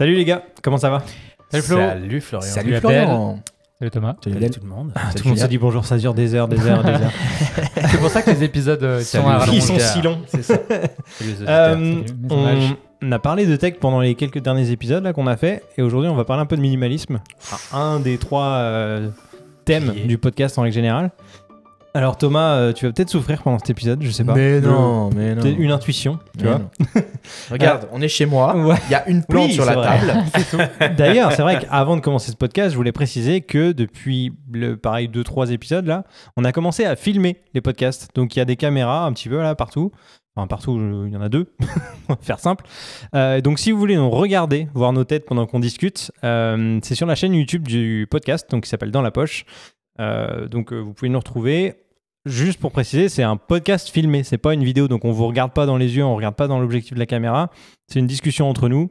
Salut les gars, comment ça va Salut Flo. Salut Florian. Salut. Florian. Salut Thomas. Salut Salut tout le monde. Ah, Salut Tout le monde se dit bonjour, ça dure des heures, des heures, des heures. C'est pour ça que les épisodes euh, sont à Ils sont rallonge. si longs. C'est ça. Salut. Euh, Salut, on a parlé de tech pendant les quelques derniers épisodes là qu'on a fait, et aujourd'hui on va parler un peu de minimalisme, Enfin, un des trois euh, thèmes du podcast en règle générale. Alors Thomas, euh, tu vas peut-être souffrir pendant cet épisode, je sais pas. Mais non, mais non. une intuition, tu Mais vois. non. Regarde, on est chez moi. Ouais. Il y a une plante Oui, sur c'est la vrai. table. D'ailleurs, c'est vrai qu'avant de commencer ce podcast, je voulais préciser que depuis le pareil deux trois épisodes là, on a commencé à filmer les podcasts. Donc il y a des caméras un petit peu là partout. Enfin partout, euh, il y en a deux. on va faire simple. Euh, donc si vous voulez nous regarder, voir nos têtes pendant qu'on discute, euh, c'est sur la chaîne YouTube du podcast, donc qui s'appelle Dans la poche. Euh, donc euh, vous pouvez nous retrouver. Juste pour préciser, c'est un podcast filmé, c'est pas une vidéo, donc on vous regarde pas dans les yeux, on regarde pas dans l'objectif de la caméra. C'est une discussion entre nous.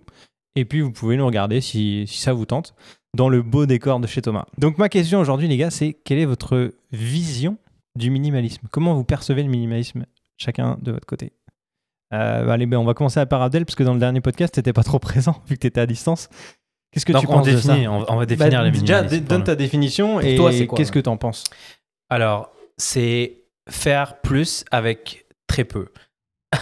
Et puis vous pouvez nous regarder si, si ça vous tente dans le beau décor de chez Thomas. Donc ma question aujourd'hui les gars, c'est quelle est votre vision du minimalisme? Comment vous percevez le minimalisme chacun de votre côté? Euh, bah, Allez, ben, on va commencer par Abdel parce que dans le dernier podcast t'étais pas trop présent vu que t'étais à distance. Qu'est-ce que Donc tu on penses de ça? on, va définir Bah, les Déjà, donne ta définition et qu'est-ce que t'en penses? Alors, c'est faire plus avec très peu.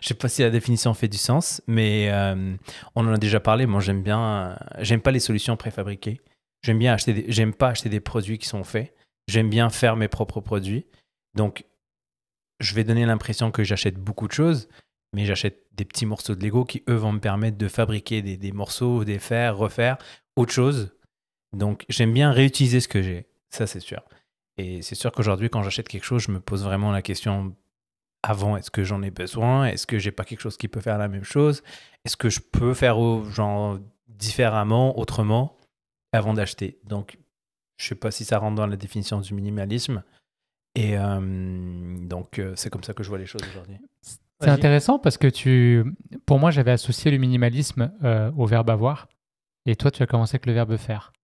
Je sais pas si la définition fait du sens, mais euh, on en a déjà parlé. Moi, j'aime bien, j'aime pas les solutions préfabriquées. J'aime bien acheter, j'aime pas acheter des produits qui sont faits. J'aime bien faire mes propres produits. Donc, je vais donner l'impression que j'achète beaucoup de choses, mais j'achète des petits morceaux de Lego qui eux vont me permettre de fabriquer des, des morceaux, des faire, refaire autre chose. Donc, j'aime bien réutiliser ce que j'ai. Ça, c'est sûr. Et c'est sûr qu'aujourd'hui, quand j'achète quelque chose, je me pose vraiment la question avant, est-ce que j'en ai besoin? Est-ce que j'ai pas quelque chose qui peut faire la même chose? Est-ce que je peux faire genre différemment, autrement, avant d'acheter? Donc, je sais pas si ça rentre dans la définition du minimalisme. Et euh, donc, euh, c'est comme ça que je vois les choses aujourd'hui. C'est intéressant parce que tu, pour moi, j'avais associé le minimalisme euh, au verbe avoir, et toi, tu as commencé avec le verbe faire.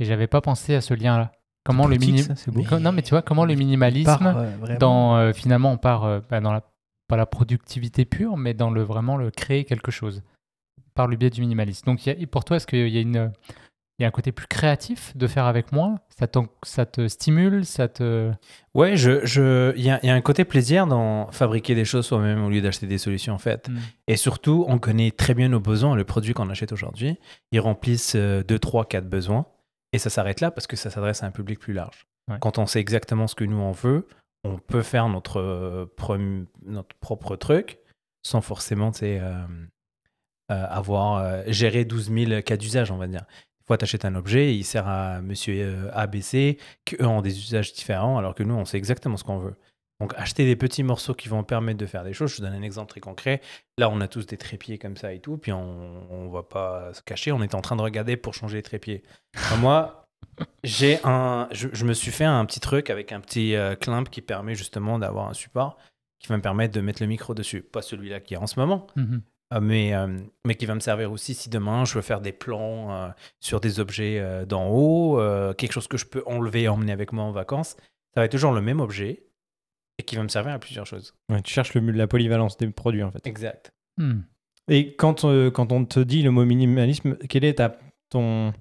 Et j'avais pas pensé à ce lien-là. Comment le Politique, mini... ça, c'est beau. Co- Non, mais tu vois, comment le minimalisme, Par- ouais, vraiment. dans euh, finalement, on part euh, bah, dans la pas la productivité pure, mais dans le vraiment le créer quelque chose par le biais du minimalisme. Donc, il y a- pour toi, est-ce qu'il y a une il y a un côté plus créatif de faire avec moins? Ça, ça te stimule, ça te Ouais, je, je, il y a, il y a un côté plaisir dans fabriquer des choses soi-même au lieu d'acheter des solutions faites. Mm. Et surtout, on connaît très bien nos besoins. Le produit qu'on achète aujourd'hui, ils remplissent 2, 3, 4 besoins. Et ça s'arrête là parce que ça s'adresse à un public plus large. Ouais. Quand on sait exactement ce que nous on veut, on peut faire notre, euh, notre propre truc sans forcément euh, euh, avoir géré 12 000 cas d'usage, on va dire. Des fois, tu achètes un objet, il sert à monsieur ABC, qu'eux ont des usages différents, alors que nous, on sait exactement ce qu'on veut. Donc, acheter des petits morceaux qui vont permettre de faire des choses. Je te donne un exemple très concret. Là, on a tous des trépieds comme ça et tout, puis on ne va pas se cacher. On est en train de regarder pour changer les trépieds. Enfin, moi, j'ai un, je, je me suis fait un petit truc avec un petit euh, climp qui permet justement d'avoir un support qui va me permettre de mettre le micro dessus. Pas celui-là qui est en ce moment, Mhm. euh, mais, euh, mais qui va me servir aussi si demain je veux faire des plans euh, sur des objets d'en haut, quelque chose que je peux enlever et emmener avec moi en vacances. Ça va être toujours le même objet et qui va me servir à plusieurs choses. Ouais, Tu cherches le, la polyvalence des produits en fait. Exact. Hmm. Et quand, euh, quand on te dit le mot minimalisme, quelle est ta, ton,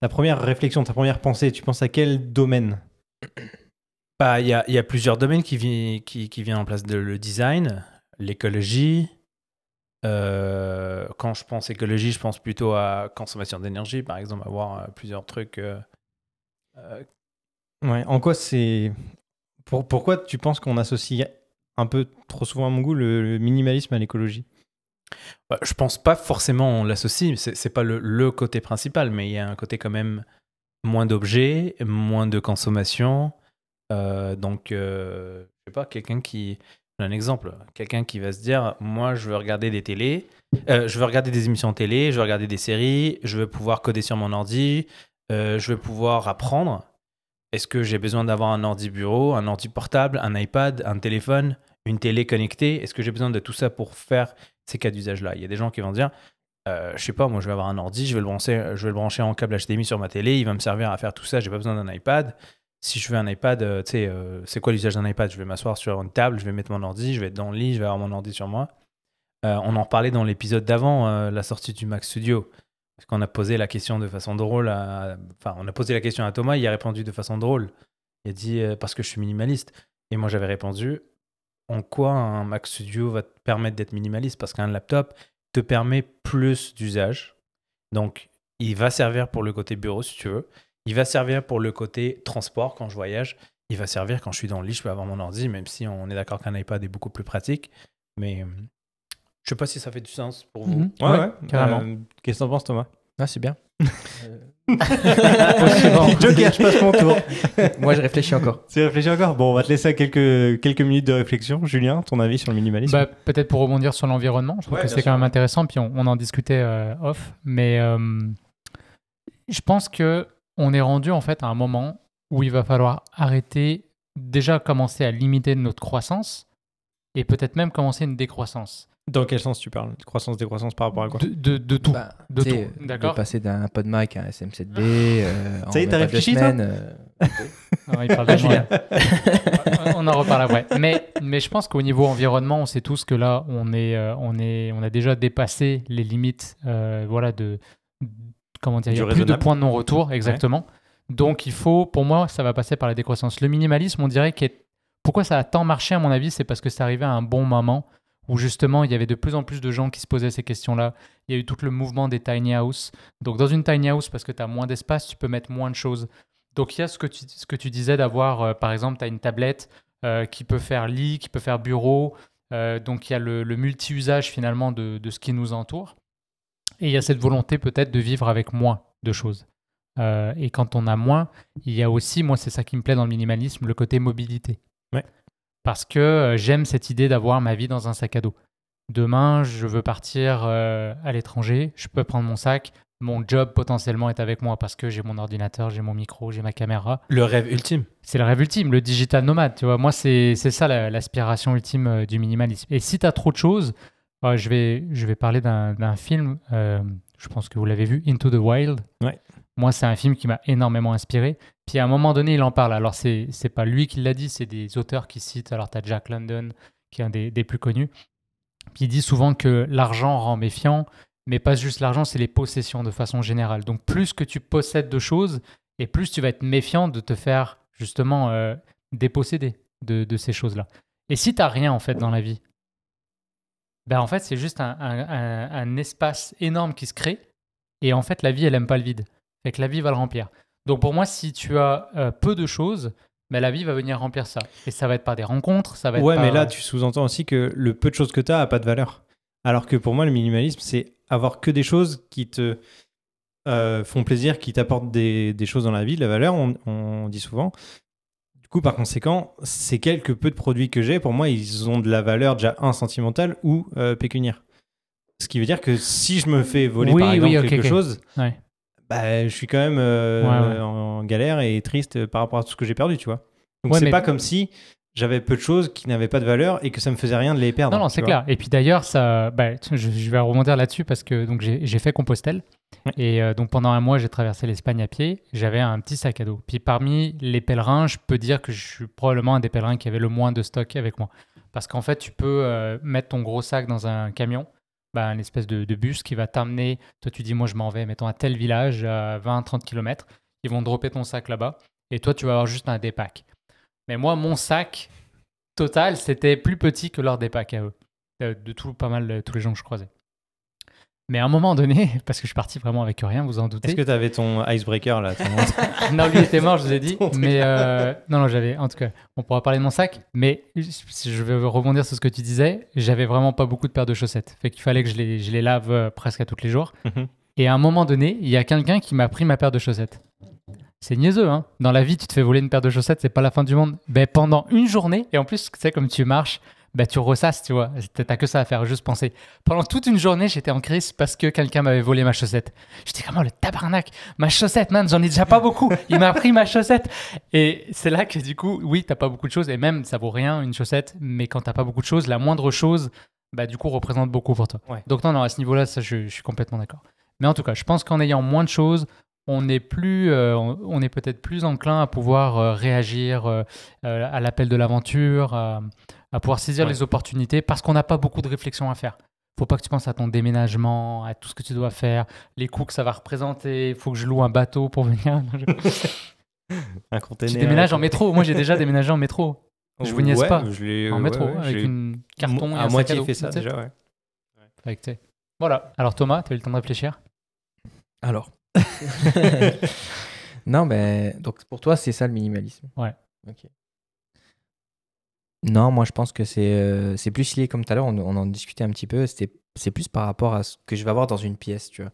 ta première réflexion, ta première pensée? Tu penses à quel domaine? Bah, Il y, a, il y a plusieurs domaines qui, vi- qui, qui viennent en place de le design, l'écologie. Euh, quand je pense écologie, je pense plutôt à consommation d'énergie, par exemple, avoir euh, plusieurs trucs. euh, euh, Ouais, en quoi c'est. Pour, pourquoi tu penses qu'on associe un peu trop souvent à mon goût le, minimalisme à l'écologie? Bah, je pense pas forcément on l'associe, c'est pas le, côté principal, mais il y a un côté quand même moins d'objets, moins de consommation. Euh, donc, euh, je sais pas, quelqu'un qui. Un exemple, quelqu'un qui va se dire Moi, je veux regarder des télés, euh, je veux regarder des émissions télé, je veux regarder des séries, je veux pouvoir coder sur mon ordi, je veux pouvoir apprendre. Est-ce que j'ai besoin d'avoir un ordi bureau, un ordi portable, un iPad, un téléphone, une télé connectée? Est-ce que j'ai besoin de tout ça pour faire ces cas d'usage-là? Il y a des gens qui vont dire, euh, je sais pas, moi je vais avoir un ordi, je vais le brancher, je en câble HDMI sur ma télé, il va me servir à faire tout ça, j'ai pas besoin d'un iPad. Si je veux un iPad, euh, tu sais, euh, c'est quoi l'usage d'un iPad? Je vais m'asseoir sur une table, je vais mettre mon ordi, je vais être dans le lit, je vais avoir mon ordi sur moi. Euh, on en parlait dans l'épisode d'avant, la sortie du Mac Studio. Parce qu'on a posé la question de façon drôle. à- Enfin, on a posé la question à Thomas, il a répondu de façon drôle. Il a dit euh, parce que je suis minimaliste. Et moi, j'avais répondu en quoi un Mac Studio va te permettre d'être minimaliste? Parce qu'un laptop te permet plus d'usage. Donc, il va servir pour le côté bureau, si tu veux. Il va servir pour le côté transport quand je voyage. Il va servir quand je suis dans le lit, je peux avoir mon ordi, même si on est d'accord qu'un iPad est beaucoup plus pratique. Mais euh, je sais pas si ça fait du sens pour vous. Mhm. Ouais, Ouais, ouais. carrément. Euh, Qu'est-ce que t'en penses, Thomas? Ah, c'est bien. Joker, je passe mon tour. Moi, je réfléchis encore. Tu réfléchis encore? Bon, on va te laisser à quelques, quelques minutes de réflexion. Julien, ton avis sur le minimalisme? Bah, Peut-être pour rebondir sur l'environnement, je trouve Ouais, que c'est quand même intéressant, puis on, on en discutait euh, off, mais euh, je pense que on est rendu en fait à un moment où il va falloir arrêter, déjà commencer à limiter notre croissance, et peut-être même commencer une décroissance. Dans quel sens tu parles? Croissance, décroissance par rapport à quoi? De, de- de tout. Bah, de tout, d'accord. De passer d'un PodMic à un SM7B. euh, en Ça y est, t'as réfléchi, toi euh, Non, il parle de Ah, on en reparle après. Mais, mais je pense qu'au niveau environnement, on sait tous que là, on, est, euh, on, est, on a déjà dépassé les limites euh, voilà, de. Comment dire Il n'y a plus de points de non-retour, exactement. Donc, il faut, pour moi, ça va passer par la décroissance. Le minimalisme, on dirait que. Pourquoi ça a tant marché, à mon avis C'est parce que c'est arrivé à un bon moment où justement il y avait de plus en plus de gens qui se posaient ces questions-là. Il y a eu tout le mouvement des tiny house. Donc dans une tiny house, parce que tu as moins d'espace, tu peux mettre moins de choses. Donc il y a ce que tu, disais d'avoir, euh, par exemple, tu as une tablette euh, qui peut faire lit, qui peut faire bureau. Euh, donc il y a le, multi-usage finalement de, de ce qui nous entoure. Et il y a cette volonté peut-être de vivre avec moins de choses. Et quand on a moins, il y a aussi, moi c'est ça qui me plaît dans le minimalisme, le côté mobilité. Parce que euh, j'aime cette idée d'avoir ma vie dans un sac à dos. Demain, je veux partir euh, à l'étranger, je peux prendre mon sac, mon job potentiellement est avec moi parce que j'ai mon ordinateur, j'ai mon micro, j'ai ma caméra. Le rêve ultime. C'est le rêve ultime, le digital nomade, tu vois. Moi, c'est ça la- l'aspiration ultime euh, du minimalisme. Et si tu as trop de choses, euh, je, vais, je vais parler d'un d'un film, euh, je pense que vous l'avez vu, Into the Wild. Ouais. Moi, c'est un film qui m'a énormément inspiré. Puis à un moment donné, il en parle. Alors, c'est c'est pas lui qui l'a dit, c'est des auteurs qui citent. Alors, tu as Jack London, qui est un des, des plus connus. Puis il dit souvent que l'argent rend méfiant, mais pas juste l'argent, c'est les possessions de façon générale. Donc, plus que tu possèdes de choses, et plus tu vas être méfiant de te faire justement euh, déposséder de, de ces choses-là. Et si tu rien en fait dans la vie, ben en fait c'est juste un- un espace énorme qui se crée et en fait la vie elle aime pas le vide. Fait que la vie va le remplir. Donc pour moi si tu as euh, peu de choses, ben la vie va venir remplir ça. Et ça va être par des rencontres, ça va être Ouais, par- mais là, tu sous-entends aussi que le peu de choses que tu as a pas de valeur. Alors que pour moi, le minimalisme, c'est avoir que des choses qui te euh, font plaisir, qui t'apportent des, des choses dans la vie, de la valeur, on, on dit souvent. Du coup, par conséquent, ces quelques peu de produits que j'ai, pour moi, ils ont de la valeur déjà, un, sentimentale ou euh, pécuniaire. Ce qui veut dire que si je me fais voler, Oui, par exemple, oui, quelque chose, Ouais. Bah, je suis quand même euh, Ouais, ouais. en galère et triste par rapport à tout ce que j'ai perdu, tu vois. Donc c'est mais- pas comme si j'avais peu de choses qui n'avaient pas de valeur et que ça me faisait rien de les perdre. Non, non, c'est clair. Et puis d'ailleurs, ça, bah, je, je vais rebondir là-dessus parce que donc j'ai j'ai fait Compostelle Ouais. et euh, donc pendant un mois, j'ai traversé l'Espagne à pied. J'avais un petit sac à dos. Puis parmi les pèlerins, je peux dire que je suis probablement un des pèlerins qui avait le moins de stock avec moi, parce qu'en fait, tu peux euh, mettre ton gros sac dans un camion. Bah, un espèce de, bus qui va t'amener. Toi, tu dis, moi, je m'en vais, mettons, à tel village, à 20-30 km. Ils vont dropper ton sac là-bas. Et toi, tu vas avoir juste un dépack. Mais moi, mon sac total, c'était plus petit que leur dépack à eux. De, de tout, pas mal de tous les gens que je croisais. Mais à un moment donné, parce que je suis parti vraiment avec rien, vous en doutez. Est-ce que tu avais ton icebreaker là ton- non, lui était mort, je vous ai dit. Mais euh, non, non, j'avais. En tout cas, on pourra parler de mon sac. Mais je vais rebondir sur ce que tu disais. J'avais vraiment pas beaucoup de paires de chaussettes. Fait qu'il fallait que je les, je les lave euh, presque à tous les jours. Mhm. Et à un moment donné, il y a quelqu'un qui m'a pris ma paire de chaussettes. C'est niaiseux, hein. Dans la vie, tu te fais voler une paire de chaussettes, c'est pas la fin du monde. Ben, pendant une journée, et en plus, tu sais, comme tu marches, ben, tu ressasses, tu vois. T'as que ça à faire, juste penser. Pendant toute une journée, j'étais en crise parce que quelqu'un m'avait volé ma chaussette. J'étais comment le tabarnak Ma chaussette, man, j'en ai déjà pas beaucoup. Il m'a pris ma chaussette. Et c'est là que du coup, oui, t'as pas beaucoup de choses. Et même, ça vaut rien, une chaussette. Mais quand t'as pas beaucoup de choses, la moindre chose, bah, du coup, représente beaucoup pour toi. Ouais. Donc, non, non, à ce niveau-là, ça, je, je suis complètement d'accord. Mais en tout cas, je pense qu'en ayant moins de choses, on est plus, euh, on est peut-être plus enclin à pouvoir euh, réagir euh, à l'appel de l'aventure, à, à pouvoir saisir Ouais. les opportunités, parce qu'on n'a pas beaucoup de réflexion à faire. faut pas que tu penses à ton déménagement, à tout ce que tu dois faire, les coûts que ça va représenter. Il faut que je loue un bateau pour venir. Un tu container. déménages en métro. Moi, j'ai déjà déménagé en métro. Je vous niaise Ouais, pas. je En métro, ouais, avec une carton et mo- un à sac moitié à dos, fait ça tu déjà, ouais. Avec, tu. Voilà. Alors Thomas, tu as eu le temps de réfléchir? Alors. non, mais donc pour toi, c'est ça le minimalisme. Ouais. Ok. Non, moi je pense que c'est euh, c'est plus lié comme tout à l'heure, on, on en discutait un petit peu. C'est plus par rapport à ce que je vais avoir dans une pièce, tu vois.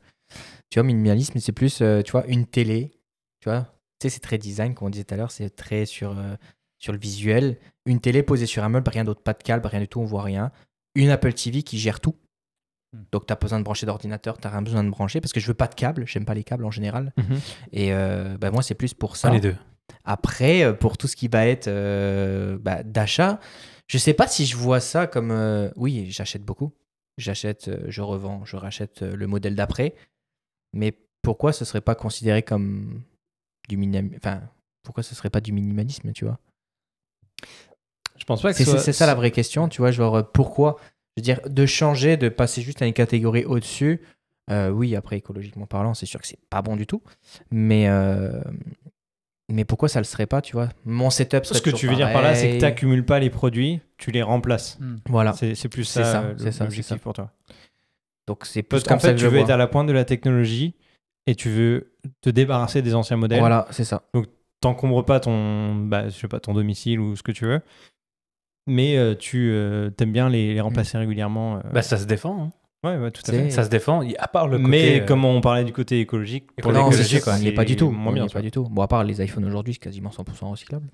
Tu vois, minimalisme, c'est plus, euh, tu vois, une télé, tu vois. Tu sais, c'est très design, comme on disait tout à l'heure, c'est très sur, euh, sur le visuel. Une télé posée sur un meuble, rien d'autre, pas de câble, rien du tout, on voit rien. Une Apple TV qui gère tout. Hmm. Donc, tu as besoin de brancher d'ordinateur, tu rien besoin de brancher parce que je veux pas de câble, j'aime pas les câbles en général. Mhm. Et bah, moi, c'est plus pour ça. les deux. Après, euh, pour tout ce qui va être euh, bah, d'achat, je sais pas si je vois ça comme. euh, oui, j'achète beaucoup. J'achète, je revends, je rachète le modèle d'après. Mais pourquoi ce serait pas considéré comme du minimalisme Enfin, pourquoi ce serait pas du minimalisme, tu vois? Je pense pas que C'est ce soit- c'est ça la vraie question, tu vois. Genre, pourquoi? Je veux dire, de changer, de passer juste à une catégorie au-dessus. euh, oui, après, écologiquement parlant, c'est sûr que c'est pas bon du tout. Mais. euh, mais pourquoi ça le serait pas, tu vois? Mon setup serait Ce que tu veux dire par là, c'est que tu n'accumules pas les produits, tu les remplaces. Voilà. C'est plus ça, ça, c'est ça, c'est l'objectif pour toi. Donc c'est plus Parce comme qu'en ça fait, que tu je veux être à la pointe de la technologie et tu veux te débarrasser des anciens modèles. Voilà, c'est ça. T'encombres pas ton, bah, je sais pas, ton domicile ou ce que tu veux, mais euh, tu euh, aimes bien les, les remplacer régulièrement. euh. Bah, ça se défend. hein. Ouais, ouais, tout à fait. Ça se défend. À part le côté. mais euh, comme on parlait du côté écologique, pour non, c'est l'écologie, sûr, il n'est pas du tout. Moins bien, pas du tout. Bon, à part les iPhones aujourd'hui, c'est quasiment 100% recyclable.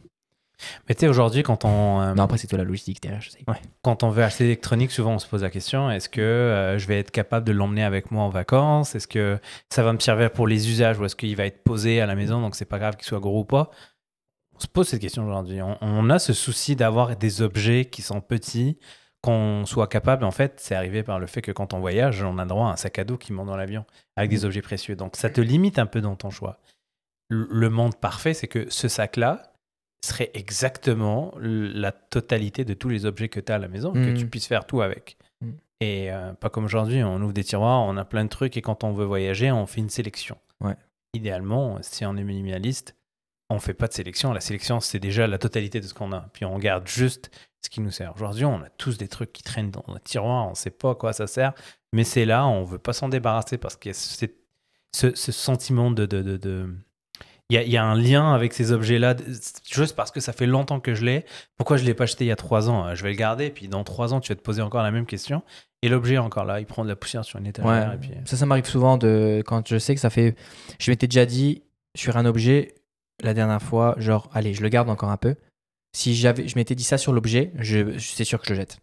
Mais tu sais, aujourd'hui, quand on. euh, Non, après, c'est toi la logistique derrière, je sais. quand on veut acheter l'électronique, souvent on se pose la question est-ce que euh, je vais être capable de l'emmener avec moi en vacances? Est-ce que ça va me servir pour les usages ou est-ce qu'il va être posé à la maison donc c'est pas grave qu'il soit gros ou pas? On se pose cette question aujourd'hui. On, on a ce souci d'avoir des objets qui sont petits, qu'on soit capable. En fait, c'est arrivé par le fait que quand on voyage, on a droit à un sac à dos qui monte dans l'avion avec des objets précieux. Donc ça te limite un peu dans ton choix. Le monde parfait, c'est que ce sac-là serait exactement la totalité de tous les objets que tu as à la maison, que Mhm. tu puisses faire tout avec. Mhm. Et euh, pas comme aujourd'hui, on ouvre des tiroirs, on a plein de trucs et quand on veut voyager, on fait une sélection. Ouais. Idéalement, si on est minimaliste, on fait pas de sélection. La sélection, c'est déjà la totalité de ce qu'on a. Puis on garde juste ce qui nous sert. Aujourd'hui, on a tous des trucs qui traînent dans nos tiroirs, on sait pas à quoi ça sert, mais c'est là, on veut pas s'en débarrasser parce qu'il y a ce, ce- ce sentiment de... de, de- de- il y, a, il y a un lien avec ces objets-là, juste parce que ça fait longtemps que je l'ai. Pourquoi je ne l'ai pas acheté il y a trois ans Euh, Je vais le garder, puis dans trois ans, tu vas te poser encore la même question. Et l'objet est encore là, il prend de la poussière sur une étagère. Ouais. Et puis... Ça, ça m'arrive souvent de quand je sais que ça fait. Je m'étais déjà dit sur un objet la dernière fois, genre, allez, je le garde encore un peu. Si j'avais, je m'étais dit ça sur l'objet, je, c'est sûr que je le jette.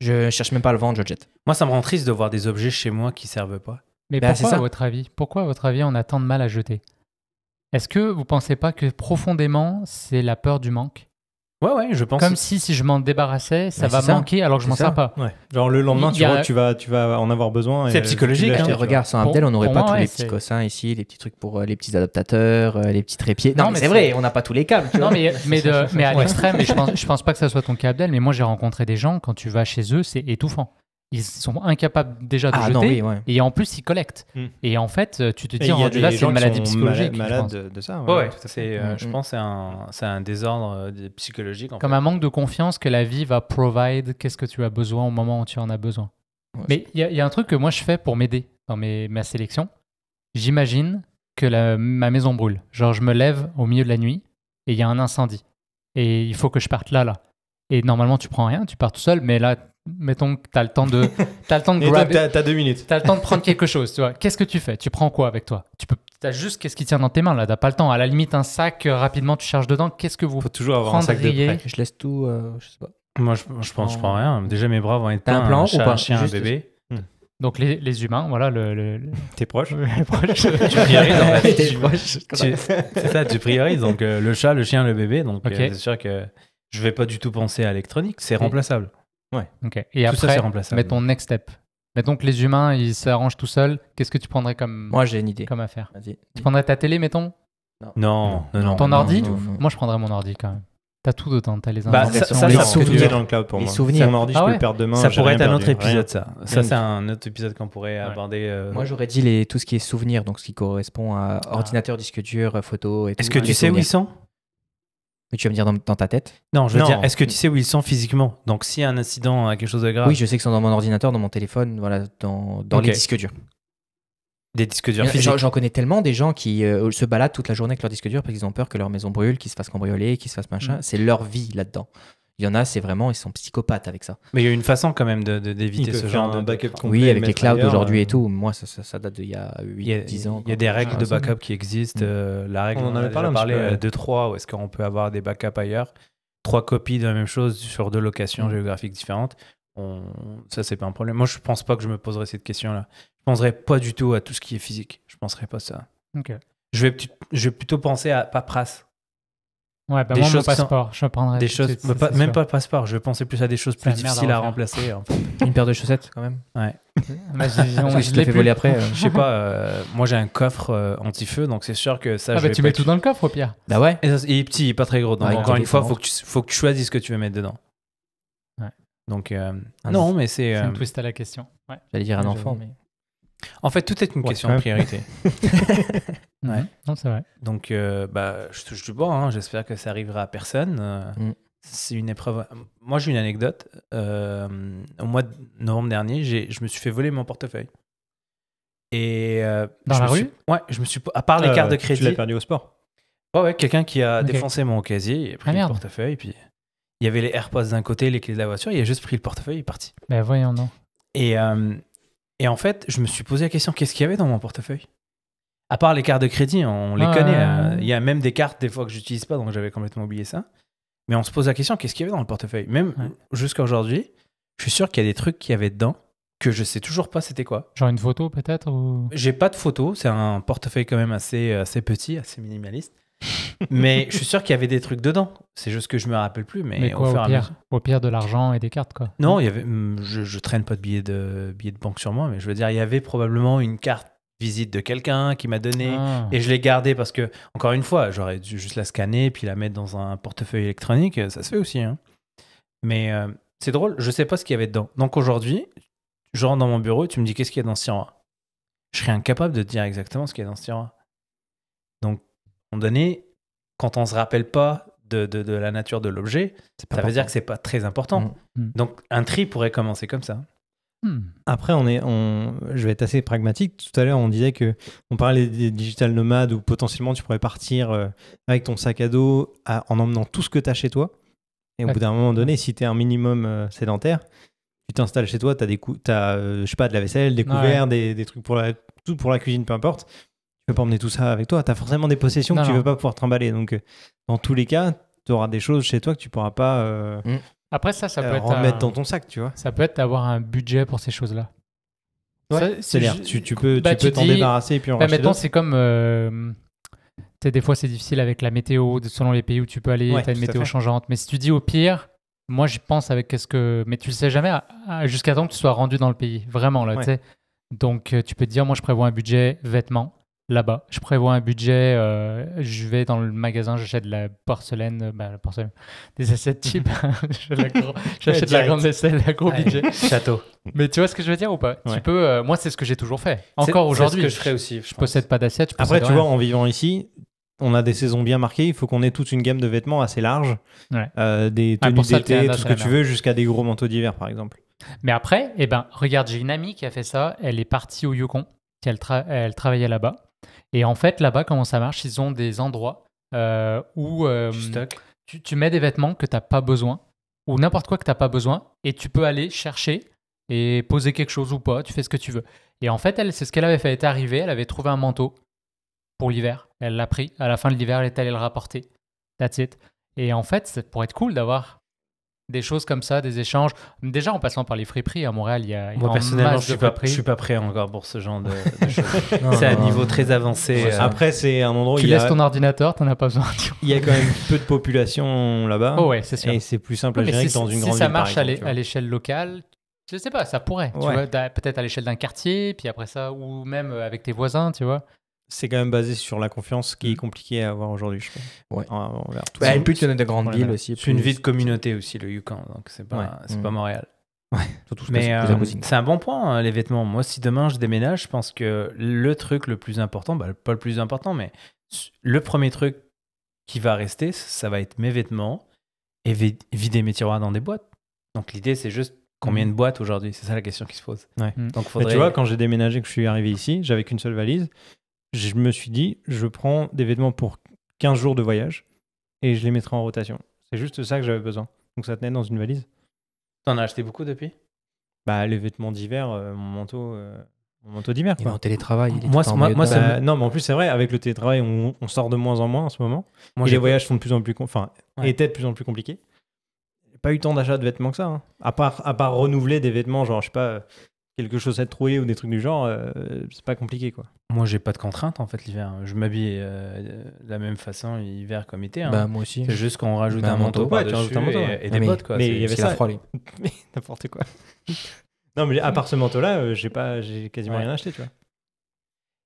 Je cherche même pas à le vendre, je le jette. Moi, ça me rend triste de voir des objets chez moi qui servent pas. Mais Bah, c'est pourquoi, ça. à votre avis? Pourquoi, à votre avis, on a tant de mal à jeter? Est-ce que vous pensez pas que profondément, c'est la peur du manque? Ouais, ouais, je pense. Comme si, si je m'en débarrassais, ça va ça. manquer alors que je m'en sers pas. Ouais. Genre le lendemain, tu y a- vois que tu vas, tu vas en avoir besoin. C'est psychologique, hein. tu sans Pour- Abdel, on n'aurait pas moi, tous ouais, les petits cossins ici, les petits trucs pour euh, les petits adaptateurs, euh, les petits trépieds. Non, Non, mais mais c'est vrai, on n'a pas tous les câbles. tu Non, vois. mais, mais, de- mais à l'extrême, je pense, je pense pas que ça soit ton cas, Abdel, mais moi j'ai rencontré des gens, quand tu vas chez eux, c'est étouffant. Ils sont incapables déjà de Ah jeter, non, oui, ouais. et en plus ils collectent. Hmm. Et en fait, tu te dis, il y a rendu là, c'est une maladie psychologique. mala- je Malades pense. de, de ça. Ouais, ouais, tout à c'est, euh, Mm, je mm. pense que c'est un, désordre euh, psychologique. En Comme fait. un manque de confiance que la vie va provide, qu'est-ce que tu as besoin au moment où tu en as besoin. Ouais, Mais il y, a- il y a un truc que moi je fais pour m'aider dans mes, ma sélection. J'imagine que la- ma maison brûle. Genre, je me lève au milieu de la nuit et il y a un incendie. Et il faut que je parte là, là. Et normalement, tu prends rien, tu pars tout seul, mais là, mettons que tu as le temps de, t'as le temps de t'as t'as deux minutes. T'as le temps de prendre quelque chose, tu vois. Qu'est-ce que tu fais? Tu prends quoi avec toi? Tu peux, t'as juste qu'est-ce qui tient dans tes mains là? T'as pas le temps. À la limite, un sac euh, rapidement, tu charges dedans. Qu'est-ce que vous faut toujours avoir un sac de prêt. Je laisse tout, euh, je sais pas. Moi, je, je pense je prends rien. Déjà, mes bras vont être un plan ou chat, pas? un chien, Juste- un bébé. Donc les, les humains, voilà le. le- le- T'es proche? Tu priorises en fait. T'es Tu- proche. tu- C'est ça, tu priorises. Donc, euh, le chat, le chien, le bébé. Donc, euh, c'est sûr que je vais pas du tout penser à l'électronique. C'est Ok. Remplaçable. Ok. Et Tout ça, après, remplaçable. mets ton next step. Mettons que les humains, ils s'arrangent tout seuls. Qu'est-ce que tu prendrais comme, Moi, j'ai une idée. comme affaire? Vas-y. Tu prendrais ta télé, mettons? Non, non, non. Ton non, ordi? non, non. Moi, je prendrais mon ordi quand même. T'as tout dedans. T'as les Bah, informations, ça- ça, les les ça, souvenirs dans le cloud pour Les moi. souvenirs. C'est un ordi, je Ah peux ouais le perdre demain. ça pourrait être un autre perdu, épisode, ça. Ça, c'est un autre épisode qu'on pourrait Ouais. aborder. euh, Moi, j'aurais dit les, tout ce qui est souvenirs, donc ce qui correspond à ordinateur, disque dur, photo et tout. Est-ce que tu sais où ils sont? Mais tu vas me dire dans, dans ta tête Non, je veux Non. dire, est-ce que tu sais où ils sont physiquement Donc, s'il y a un incident, euh, quelque chose de grave, Oui, je sais qu'ils sont dans mon ordinateur, dans mon téléphone, voilà, dans, dans les disques durs. des disques durs J'en- physiques. J'en connais tellement des gens qui euh, se baladent toute la journée avec leur disque dur parce qu'ils ont peur que leur maison brûle, qu'ils se fassent cambrioler, qu'ils se fassent machin. Mm. C'est leur vie là-dedans. Il y en a, c'est vraiment, ils sont psychopathes avec ça. Mais il y a une façon quand même de- de- d'éviter ce genre un de backup complet, oui, avec les clouds aujourd'hui euh, et tout. Moi, ça, ça- ça date d'il y a Il y a, 8-10 ans. il y a des règles quand de backup qui existent. Mm. euh, la règle, On en avait parlé ouais. de 3, où est-ce qu'on peut avoir des backups ailleurs. Trois copies de la même chose sur deux locations Mm. géographiques différentes. On... Ça, c'est pas un problème. Moi, je pense pas que je me poserais cette question-là. Je penserais pas du tout à tout ce qui est physique. Je penserais pas ça. Ok. Je vais, je vais plutôt penser à paperasse. Ouais, bah Des moi, mon choses sont- passeport, je prendrais. des tout de choses, suite, bah, pas- même sûr. pas passeport. Je vais penser plus à des choses plus à difficiles à remplacer. en fait. Une paire de chaussettes quand même. Bah, Parce on- que je je te l'ai fais plus. voler après. euh. Je sais pas. euh, moi, j'ai un coffre euh, anti-feu, donc c'est sûr que ça. Ah je bah vais tu pas mets tout dans le coffre au pire. Bah ouais. Et ça, il est petit, il est pas très gros. Donc Ouais, encore une fois, faut que tu, faut que tu choisisses ce que tu veux mettre dedans. Ouais. Donc Ah, non, mais c'est. C'est euh, un twist à la question. Ouais. J'allais dire un Ouais, enfant, mais. En fait, tout est une Ouais, question de priorité. Ouais. Ouais. Non, c'est vrai. Donc, euh, bah, je touche du bois. hein. J'espère que ça arrivera à personne. Euh, Mm. C'est une épreuve. Moi, j'ai une anecdote. Euh, au mois de novembre dernier, j'ai- je me suis fait voler mon portefeuille. Et euh, Dans je la me rue suis- Ouais, je me suis. À part les Euh, cartes de Tu crédit. l'as perdu au sport. Ouais, ouais, quelqu'un qui a défoncé mon casier, il a pris Ah, le merde. portefeuille, puis il y avait les AirPods d'un côté, les clés de la voiture, il a juste pris le portefeuille, il est parti. Ben voyons, non. Et, euh, et en fait, je me suis posé la question, qu'est-ce qu'il y avait dans mon portefeuille? À part les cartes de crédit, on les connaît. euh, Il y a même des cartes des fois que j'utilise pas, donc j'avais complètement oublié ça. Mais on se pose la question, qu'est-ce qu'il y avait dans le portefeuille? Même Ouais. jusqu'à aujourd'hui, je suis sûr qu'il y a des trucs qu'il y avait dedans que je sais toujours pas c'était quoi. Genre une photo peut-être ou... J'ai pas de photos, c'est un portefeuille quand même assez, assez petit, assez minimaliste. mais je suis sûr qu'il y avait des trucs dedans. C'est juste que je me rappelle plus. Mais, Mais au quoi pire Au pire de l'argent et des cartes quoi. Non, il y avait, hum, je, je traîne pas de billets de, billets de banque sur moi, mais je veux dire, il y avait probablement une carte visite de quelqu'un qui m'a donné. Ah. Et je l'ai gardée parce que, encore une fois, j'aurais dû juste la scanner puis la mettre dans un portefeuille électronique. Ça se fait aussi. hein. Mais euh, c'est drôle, je sais pas ce qu'il y avait dedans. Donc aujourd'hui, je rentre dans mon bureau et tu me dis qu'est-ce qu'il y a dans ce tiroir? Je serais incapable de te dire exactement ce qu'il y a dans ce tiroir. Donc, moment donné, quand on se rappelle pas de, de- de la nature de l'objet, C'est pas ça veut dire important. que c'est pas très important. Mm. Donc, un tri pourrait commencer comme ça. Hmm. Après, on est, on, je vais être assez pragmatique. Tout à l'heure, on disait que on parlait des digital nomades où potentiellement tu pourrais partir euh, avec ton sac à dos à- en emmenant tout ce que tu as chez toi. Et au Ouais. bout d'un moment donné, si tu es un minimum euh, sédentaire, tu t'installes chez toi, tu as, des cou- t'as, euh, je sais pas, de la vaisselle, des Ouais. couverts, des, des trucs pour la, tout pour la cuisine, peu importe. Tu peux pas emmener tout ça avec toi. Tu as forcément des possessions Non, que tu non. veux pas pouvoir trimballer. Donc, euh, dans tous les cas, tu auras des choses chez toi que tu pourras pas euh, Après ça, ça euh, peut être remettre un- dans ton sac, tu vois. ça peut être d'avoir un budget pour ces choses-là. C'est-à-dire, je- tu, tu peux Bah, tu peux tu t'en dis- débarrasser et puis en Bah, d'autres. c'est comme. euh, tu sais, des fois, c'est difficile avec la météo, selon les pays où tu peux aller, Ouais, tu as une météo changeante. Mais si tu dis au pire, moi, j'y pense avec qu'est-ce que. Mais tu le sais jamais jusqu'à temps que tu sois rendu dans le pays. Vraiment, là, Ouais. tu sais. Donc, tu peux te dire, moi, je prévois un budget vêtements là-bas. Je prévois un budget, euh, je vais dans le magasin, j'achète de la porcelaine, euh, bah, la porcelaine, des assiettes type. J'achète de la grande vaisselle, un gros Allez, budget. Château. Mais tu vois ce que je veux dire ou pas? Ouais. Tu peux. euh, moi, c'est ce que j'ai toujours fait. C'est- Encore c'est aujourd'hui. ce que je ferais aussi. Je possède pas d'assiette. je Après, tu rien. vois, en vivant ici, on a des saisons bien marquées. Il faut qu'on ait toute une gamme de vêtements assez large. Ouais. Euh, des Ah, tenues d'été, tout ce c'est que tu veux, jusqu'à des gros manteaux d'hiver, par exemple. Mais après, eh ben, regarde, j'ai une amie qui a fait ça. Elle est partie au Yukon. Elle, tra- elle travaillait là-bas. Et en fait, là-bas, comment ça marche? Ils ont des endroits euh, où euh, tu, tu mets des vêtements que tu n'as pas besoin, ou n'importe quoi que tu n'as pas besoin, et tu peux aller chercher et poser quelque chose ou pas. Tu fais ce que tu veux. Et en fait, elle, c'est ce qu'elle avait fait. Elle était arrivée, elle avait trouvé un manteau pour l'hiver. Elle l'a pris. À la fin de l'hiver, elle est allée le rapporter. That's it. Et en fait, ça pourrait être cool d'avoir des choses comme ça, des échanges. Déjà, en passant par les friperies, à Montréal, il y a Moi, en personnellement, je suis, pas, je suis pas prêt encore pour ce genre de, de choses. C'est un non, niveau non. très avancé. Ouais, euh, Après, c'est un endroit où Tu il y, laisses a, ton ordinateur, t'en as pas besoin. il y a quand même peu de population là-bas. oh ouais, c'est sûr. Et c'est plus simple à gérer si, que dans une si grande ça ville, par marche à exemple, tu l'échelle locale, je sais pas, ça pourrait. tu vois, peut-être à l'échelle d'un quartier, puis après ça, ou même avec tes voisins, tu vois. C'est quand même basé sur la confiance qui est Mm. compliquée à avoir aujourd'hui, je trouve. Ouais. En- envers tout Bah, ça. et plus tu es de grandes Ouais, villes ouais. aussi. C'est une vie de communauté aussi, le Yukon, donc c'est pas, Ouais. c'est Mm. pas Montréal. Surtout que Mais c'est euh, c'est un bon point, hein, les vêtements. Moi, si demain je déménage, je pense que le truc le plus important, bah, pas le plus important, mais le premier truc qui va rester, ça va être mes vêtements et vi- vider mes tiroirs dans des boîtes. Donc l'idée, c'est juste combien de boîtes aujourd'hui? C'est ça la question qui se pose. Ouais. Mm. Donc Mais tu vois, quand j'ai déménagé, que je suis arrivé ici, j'avais qu'une seule valise. Je me suis dit, je prends des vêtements pour 15 jours de voyage et je les mettrai en rotation. C'est juste ça que j'avais besoin. Donc ça tenait dans une valise. T'en as acheté beaucoup depuis? Bah, les vêtements d'hiver, euh, mon manteau, euh, mon manteau d'hiver. Il est en télétravail. il est Moi, en Bah, Non, mais en plus, c'est vrai, avec le télétravail, on, on sort de moins en moins en ce moment. Moi, et j'ai les voyages sont de plus en plus, enfin, Ouais. étaient de plus en plus compliqués. Pas eu tant d'achats de vêtements que ça. hein. À, part, à part renouveler des vêtements, genre, je sais pas, euh, quelque chose à trouer ou des trucs du genre, euh, c'est pas compliqué, quoi. Moi, j'ai pas de contraintes en fait l'hiver. Je m'habille euh, de la même façon hiver comme été. hein. Bah, moi aussi. c'est juste qu'on rajoute Bah, un manteau, manteau. Ouais, tu rajoutes un manteau, et, ouais. et Ouais, des mais- bottes. Quoi. mais il y avait ça. froid. Mais n'importe quoi. non, mais à part ce manteau-là, euh, j'ai pas, j'ai quasiment Ouais. rien acheté, tu vois.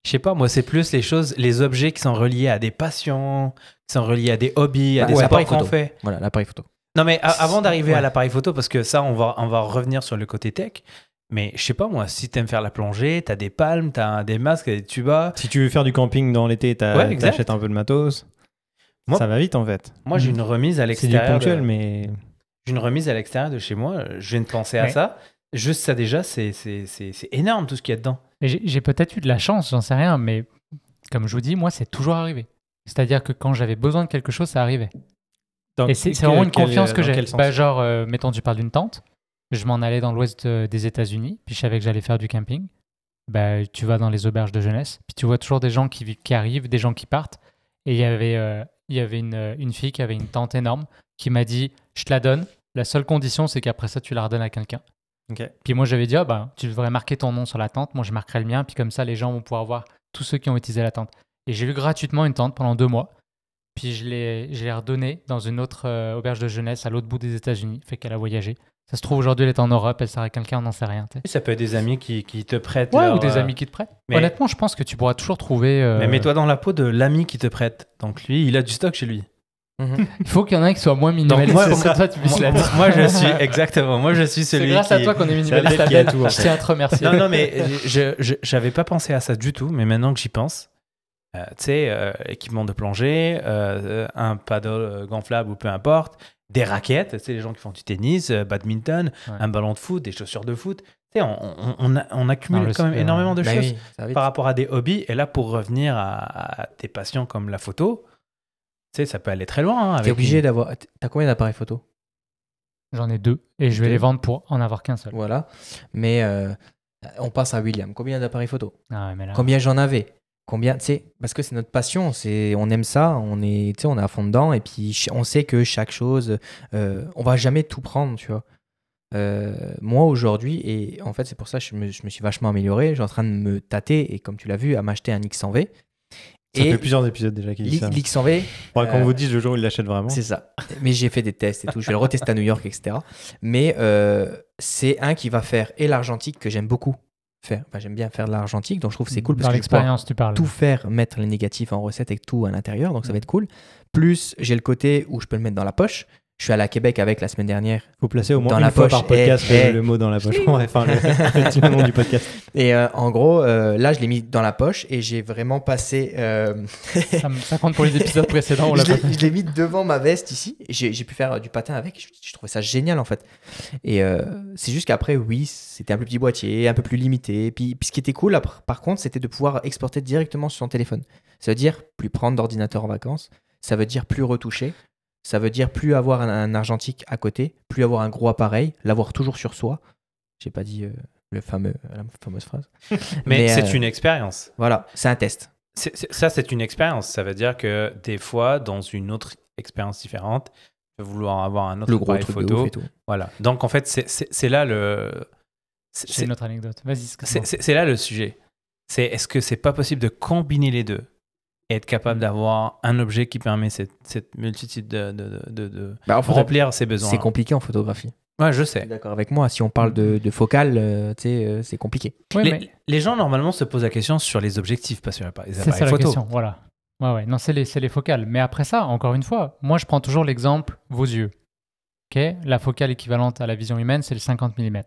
Je sais pas, moi, c'est plus les choses, les objets qui sont reliés à des passions, qui sont reliés à des hobbies, à Bah, des ouais, sports appareil qu'on photo. fait. Voilà, l'appareil photo. Non, mais avant d'arriver Ouais. à l'appareil photo, parce que ça, on va, on va revenir sur le côté tech. Mais je sais pas, moi, si t'aimes faire la plongée, t'as des palmes, t'as des masques, des tubas. Si tu veux faire du camping dans l'été, t'as- Ouais, t'achètes un peu de matos. Moi- ça va vite, en fait. Moi, j'ai une remise à C'est du l'extérieur. ponctuel, de- mais J'ai une remise à l'extérieur de chez moi. Je viens de penser à ça. Juste ça, déjà, c'est c'est- c'est- c'est énorme tout ce qu'il y a dedans. J'ai peut-être eu de la chance, j'en sais rien, mais comme je vous dis, moi, c'est toujours arrivé. C'est-à-dire que quand j'avais besoin de quelque chose, ça arrivait. dans Et c'est vraiment une quel- confiance que j'ai. Bah, genre, euh, mettons, tu parles d'une tente. Je m'en allais dans l'ouest euh, des États-Unis, puis je savais que j'allais faire du camping. Bah, tu vas dans les auberges de jeunesse, puis tu vois toujours des gens qui, arrivent, des gens qui partent. Et il y avait, euh, il y avait une, une fille qui avait une tente énorme qui m'a dit Je te la donne. La seule condition, c'est qu'après ça, tu la redonnes à quelqu'un. Ok. Puis moi, j'avais dit, bah, tu devrais marquer ton nom sur la tente. Moi, je marquerai le mien. Puis comme ça, les gens vont pouvoir voir tous ceux qui ont utilisé la tente. Et j'ai eu gratuitement une tente pendant deux mois. Puis je l'ai, je l'ai redonnée dans une autre euh, auberge de jeunesse à l'autre bout des États-Unis. Fait qu'elle a voyagé. Ça se trouve, aujourd'hui, elle est en Europe. Elle sert à quelqu'un, on n'en sait rien. Ça peut être des amis qui, qui te prêtent. Ouais, leur, ou des euh, amis qui te prêtent. mais- Honnêtement, je pense que tu pourras toujours trouver. euh, Mais mets-toi dans la peau de l'ami qui te prête. Donc lui, il a du stock chez lui. Il faut qu'il y en ait un qui soit moins minimaliste. moi, C'est ça, toi, tu puisses moi, la moi, je suis exactement. Moi, je suis C'est celui grâce qui. à toi qu'on est minimaliste. Qui a tout, en Je tiens à te remercier. Non, non, mais je, je j'avais pas pensé à ça du tout. Mais maintenant que j'y pense, euh, tu sais, euh, équipement de plongée, euh, un paddle gonflable ou peu importe, des raquettes, tu sais, les gens qui font du tennis, euh, badminton, Ouais. un ballon de foot, des chaussures de foot. Tu sais, on, on, on, a- on accumule Non, quand même énormément de Bah choses oui, par rapport à des hobbies. Et là, pour revenir à, à tes passions comme la photo, tu sais, ça peut aller très loin. hein, T'es obligé une- d'avoir. T'as combien d'appareils photo? J'en ai deux. Et je vais Deux. les vendre pour en avoir qu'un seul. Voilà. Mais euh, on passe à William. Combien d'appareils photo? Ah ouais, mais là- Combien j'en avais? Combien, tu sais, parce que c'est notre passion, c'est, on aime ça, on est, tu sais, on est à fond dedans, et puis on sait que chaque chose, euh, on va jamais tout prendre, tu vois. Euh, moi aujourd'hui, et en fait c'est pour ça que je me, je me suis vachement amélioré, je suis en train de me tâter, et comme tu l'as vu, à m'acheter un X100V. Ça et fait plusieurs épisodes déjà qu'il dit ça. l'X100V, Faudra qu'on euh, vous dise le jour où il l'achète vraiment. c'est ça. Mais j'ai fait des tests et tout. Je vais le retester à New York, etc. Mais euh, c'est un qui va faire et l'argentique que j'aime beaucoup faire. Enfin, j'aime bien faire de l'argentique, donc je trouve que c'est cool parce Dans que l'expérience, tu parles. tout faire, mettre les négatifs en recette avec tout à l'intérieur, donc ça Mm. va être cool. Plus j'ai le côté où je peux le mettre dans la poche. Je suis allé à Québec avec la semaine dernière. faut placer au moins Dans une la fois poche, par podcast eh, le, eh. le mot dans la poche. enfin, le, le petit nom du podcast. Et euh, en gros, euh, là, je l'ai mis dans la poche et j'ai vraiment passé. euh, Ça, me- ça compte pour les épisodes précédents. On l'a je l'ai je l'ai mis devant ma veste ici. J'ai j'ai pu faire du patin avec. Je, je trouvais ça génial en fait. Et euh, c'est juste qu'après, oui, c'était un plus petit boîtier, un peu plus limité. Puis, puis ce qui était cool, après- par contre, c'était de pouvoir exporter directement sur son téléphone. Ça veut dire plus prendre d'ordinateur en vacances. Ça veut dire plus retoucher. Ça veut dire plus avoir un, un argentique à côté, plus avoir un gros appareil, l'avoir toujours sur soi. J'ai pas dit euh, le fameux, la fameuse phrase. Mais, c'est euh, une expérience. Voilà, c'est un test. Ça, c'est une expérience. Ça veut dire que des fois, dans une autre expérience différente, tu vas vouloir avoir un autre Le gros appareil truc de photo. ouf et tout. Voilà. Donc, en fait, c'est- là le. c'est- une autre anecdote. Vas-y, c'est- là le sujet. C'est est-ce que c'est pas possible de combiner les deux? Être capable d'avoir un objet qui permet cette, cette multitude de, de, de, de- Bah, remplir ses besoins C'est compliqué en photographie. Ouais, je sais. d'accord avec moi Si on parle de, de focale, euh, tu sais, euh, c'est compliqué. Ouais, les, mais les gens, normalement, se posent la question sur les objectifs, pas sur les appareils c'est ça la photo. question. Voilà. Ouais, ouais. Non, c'est les, c'est les focales. Mais après ça, encore une fois, moi, je prends toujours l'exemple vos yeux. Ok? La focale équivalente à la vision humaine, c'est le 50 mm.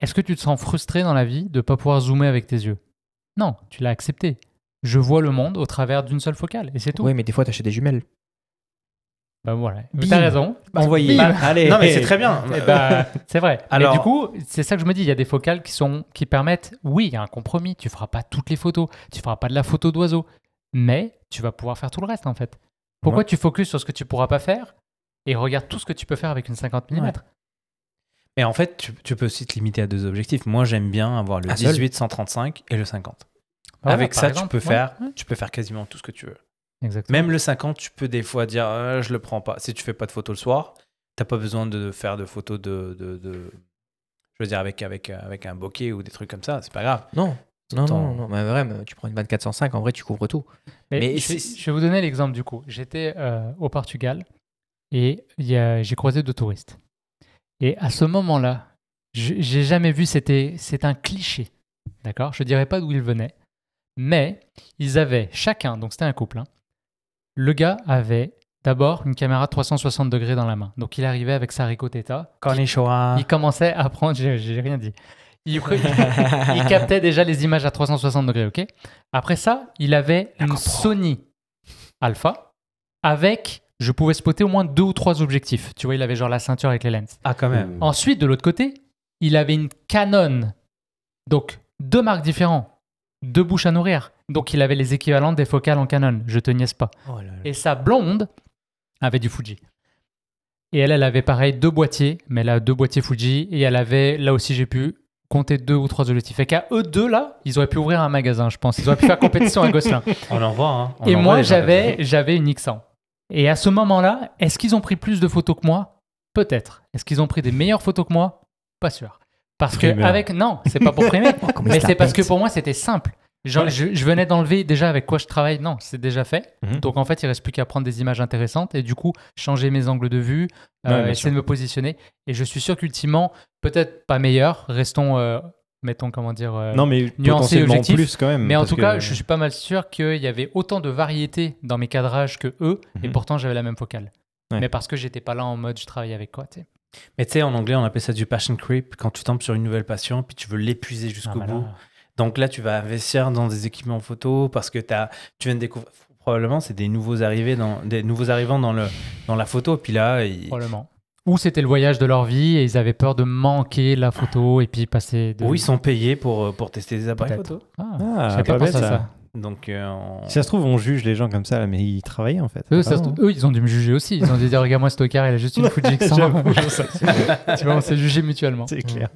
Est-ce que tu te sens frustré dans la vie de ne pas pouvoir zoomer avec tes yeux? Non, tu l'as accepté. Je vois le monde au travers d'une seule focale et c'est tout. Oui, mais des fois, t'achètes des jumelles. Bah voilà. T'as raison. Envoyé. Bim. Allez. Non, mais c'est très bien. Eh ben, c'est vrai. Alors- Mais du coup, c'est ça que je me dis. Il y a des focales qui sont qui permettent. Oui, il y a un compromis. Tu feras pas toutes les photos. Tu feras pas de la photo d'oiseau, mais tu vas pouvoir faire tout le reste en fait. Pourquoi Ouais. tu focuses sur ce que tu pourras pas faire et regarde tout ce que tu peux faire avec une 50 mm Ouais. Mais en fait, tu, tu peux aussi te limiter à deux objectifs. Moi, j'aime bien avoir le Un seul 18-135 et le 50. Voilà, Avec ça, exemple. tu peux Ouais, faire, ouais. tu peux faire quasiment tout ce que tu veux. Exactement. Même le 50, tu peux des fois dire, Euh, je le prends pas. Si tu fais pas de photos le soir, t'as pas besoin de faire de photos de, de, de- je veux dire avec avec avec un bokeh ou des trucs comme ça. C'est pas grave. Non. Non, Attends. non, non, mais vrai, mais tu prends une 2405, en vrai, tu couvres tout. Mais Mais je, vais, c'est- je vais vous donner l'exemple du coup. J'étais euh, au Portugal et il j'ai croisé deux touristes. Et à ce moment-là, je- j'ai jamais vu, c'était c'est un cliché. D'accord? Je dirais pas d'où ils venaient, mais ils avaient chacun, donc c'était un couple. hein. le gars avait d'abord une caméra 360 degrés dans la main. Donc il arrivait avec sa Ricoh Theta. Konnichiwa. Il commençait à prendre, j'ai j'ai rien dit. Il, il captait déjà les images à 360 degrés, ok? Après ça, il avait La une GoPro. Sony Alpha avec, je pouvais spotter au moins deux ou trois objectifs. Tu vois, il avait genre la ceinture avec les lenses. Ah, quand même. Ensuite, de l'autre côté, il avait une Canon. Donc, deux marques différentes, deux bouches à nourrir. Donc, il avait les équivalents des focales en Canon. Je te niaise pas. Oh là là. Et sa blonde avait du Fuji. Et elle, elle avait pareil deux boîtiers, mais elle a deux boîtiers Fuji. Et elle avait, là aussi, j'ai pu compter deux ou trois objectifs. Et qu'à eux deux, là, ils auraient pu ouvrir un magasin, je pense. Ils auraient pu faire compétition à Gosselin. On en voit. Hein. On Et en moi, j'avais, j'avais une X100. Et à ce moment-là, est-ce qu'ils ont pris plus de photos que moi? Peut-être. Est-ce qu'ils ont pris des meilleures photos que moi? Pas sûr. Parce que avec non, c'est pas pour primer, mais c'est parce que pour moi c'était simple. Genre, Ouais. je, je venais d'enlever déjà avec quoi je travaille. Non, c'est déjà fait. Mhm. Donc en fait, il reste plus qu'à prendre des images intéressantes et du coup changer mes angles de vue, Ouais, euh, essayer de me positionner. Et je suis sûr qu'ultimement, peut-être pas meilleur. Restons, euh, mettons comment dire. euh, Non, mais nuancé, objectif. plus quand même. mais en tout que- cas, je suis pas mal sûr qu'il y avait autant de variété dans mes cadrages que eux, et Mhm. pourtant j'avais la même focale. Ouais. Mais parce que j'étais pas là en mode je travaille avec quoi, tu sais. Mais tu sais, en anglais, on appelle ça du passion creep. Quand tu tombes sur une nouvelle passion, puis tu veux l'épuiser jusqu'au Ah, bah là. bout. Donc là, tu vas investir dans des équipements photo parce que as, tu viens de découvrir. Probablement, c'est des nouveaux arrivés dans des nouveaux arrivants dans le dans la photo. Puis là, ils- Probablement. Ou c'était le voyage de leur vie et ils avaient peur de manquer la photo et puis passer de. ou ils sont payés pour euh, pour tester des appareils photo. Ah, Ah, pas pas bête ça. Donc euh, on- Si ça se trouve, on juge les gens comme ça, là, mais ils travaillaient en fait. Eux, ça se eux, ils ont dû me juger aussi. Ils ont dû dire Regarde-moi, Stockard, il a juste une Fuji X100. J'avoue, ça, tu vois, on s'est jugé mutuellement. C'est clair.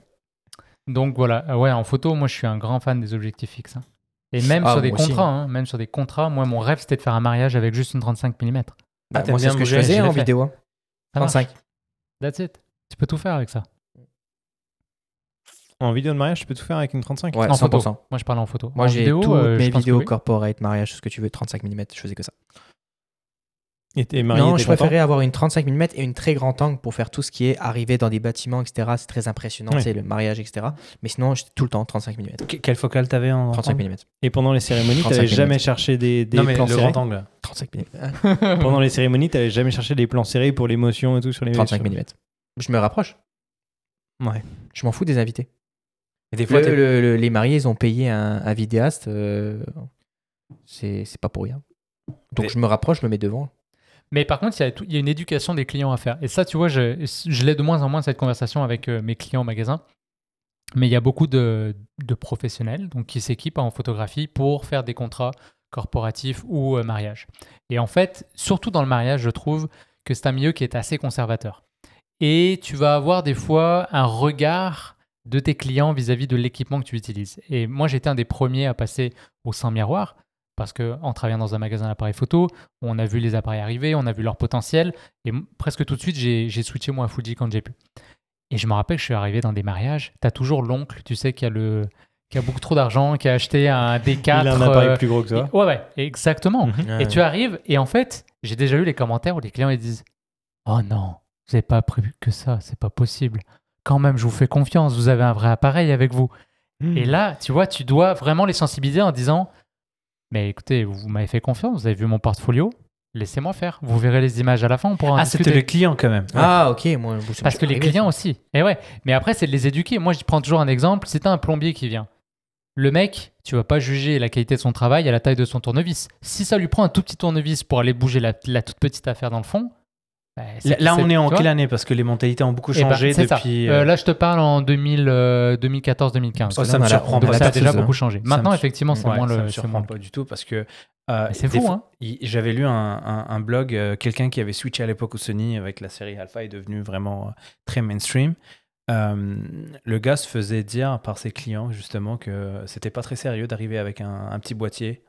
Donc voilà, Ah ouais, en photo, moi je suis un grand fan des objectifs fixes. hein. Et même Ah, sur des moi contrats, hein, même sur des contrats, moi mon rêve c'était de faire un mariage avec juste une 35 mm. Bah, t'aimes moi, c'est bien ce que je faisais l'ai en fait. vidéo. hein. 35. That's it. Tu peux tout faire avec ça. En vidéo de mariage, tu peux tout faire avec une 35 Ouais, en 100%. photo. Moi je parle en photo. Moi, j'ai toutes euh, mes vidéos oui. corporate, mariage, tout ce que tu veux, 35 mm, je faisais que ça. Et t'es marié, non, je préférais avoir une 35 mm et une très grand angle pour faire tout ce qui est arriver dans des bâtiments, etc. C'est très impressionnant, Ouais. c'est le mariage, etc. Mais sinon, j'étais tout le temps 35 mm. Que- quelle focale t'avais en 35 en- mm. Et pendant les cérémonies, 35 t'avais jamais cherché des, des Non mais plans le serrés grand angle. 35 mm. Pendant les cérémonies, t'avais jamais cherché des plans serrés pour l'émotion et tout sur les 35 sur- mm. Je me rapproche. Ouais. Je m'en fous des invités. Et des fois, Le- t'es- le- le- les mariés, ils ont payé un, un vidéaste. euh, c'est pas pour rien. Donc Mais- je me rapproche, je me mets devant. Mais par contre, il y, a tout- il y a une éducation des clients à faire. Et ça, tu vois, je, je l'ai de moins en moins cette conversation avec euh, mes clients au magasin. Mais il y a beaucoup de, de professionnels donc, qui s'équipent en photographie pour faire des contrats corporatifs ou euh, mariage. Et en fait, surtout dans le mariage, je trouve que c'est un milieu qui est assez conservateur. Et tu vas avoir des fois un regard de tes clients vis-à-vis de l'équipement que tu utilises. Et moi, j'étais un des premiers à passer au sans miroir parce que en travaillant dans un magasin d'appareils photo, on a vu les appareils arriver, on a vu leur potentiel, et presque tout de suite, j'ai switché moi à Fuji quand j'ai pu. Et je me rappelle que je suis arrivé dans des mariages, tu as toujours l'oncle, tu sais, qui a, le, qui a beaucoup trop d'argent, qui a acheté un D4. Il a un appareil euh, plus gros que toi. et- ouais, ouais, exactement. Mhm. Et tu arrives, et en fait, j'ai déjà eu les commentaires où les clients ils disent Oh non, Vous n'avez pas prévu que ça, c'est pas possible. Quand même, je vous fais confiance, vous avez un vrai appareil avec vous. Hmm. Et là, tu vois, tu dois vraiment les sensibiliser en disant Mais écoutez, vous, vous m'avez fait confiance, vous avez vu mon portfolio, laissez-moi faire. Vous verrez les images à la fin, on pourra en Ah, c'était le client quand même. Ah, ok. Moi, ça Parce que les arrivé, clients ça. aussi. Et ouais. Mais après, c'est de les éduquer. Moi, je prends toujours un exemple. C'est un plombier qui vient. Le mec, tu vas pas juger la qualité de son travail à la taille de son tournevis. Si ça lui prend un tout petit tournevis pour aller bouger la, la toute petite affaire dans le fond. Bah, Là, on est en quelle année? Parce que les mentalités ont beaucoup Eh ben, changé ça. depuis. Euh, euh, là, je te parle en 2000, euh, 2014-2015. Ça, ça me surprend pas. Ça a déjà beaucoup changé. Ça Maintenant, me- effectivement, c'est ouais, moins ça le. me c'est surprend pas du tout parce que. c'est fou, hein. J'avais lu un, un- un blog, quelqu'un qui avait switché à l'époque où Sony avec la série Alpha est devenu vraiment très mainstream. Le gars se faisait dire par ses clients justement que c'était pas très sérieux d'arriver avec un, un petit boîtier.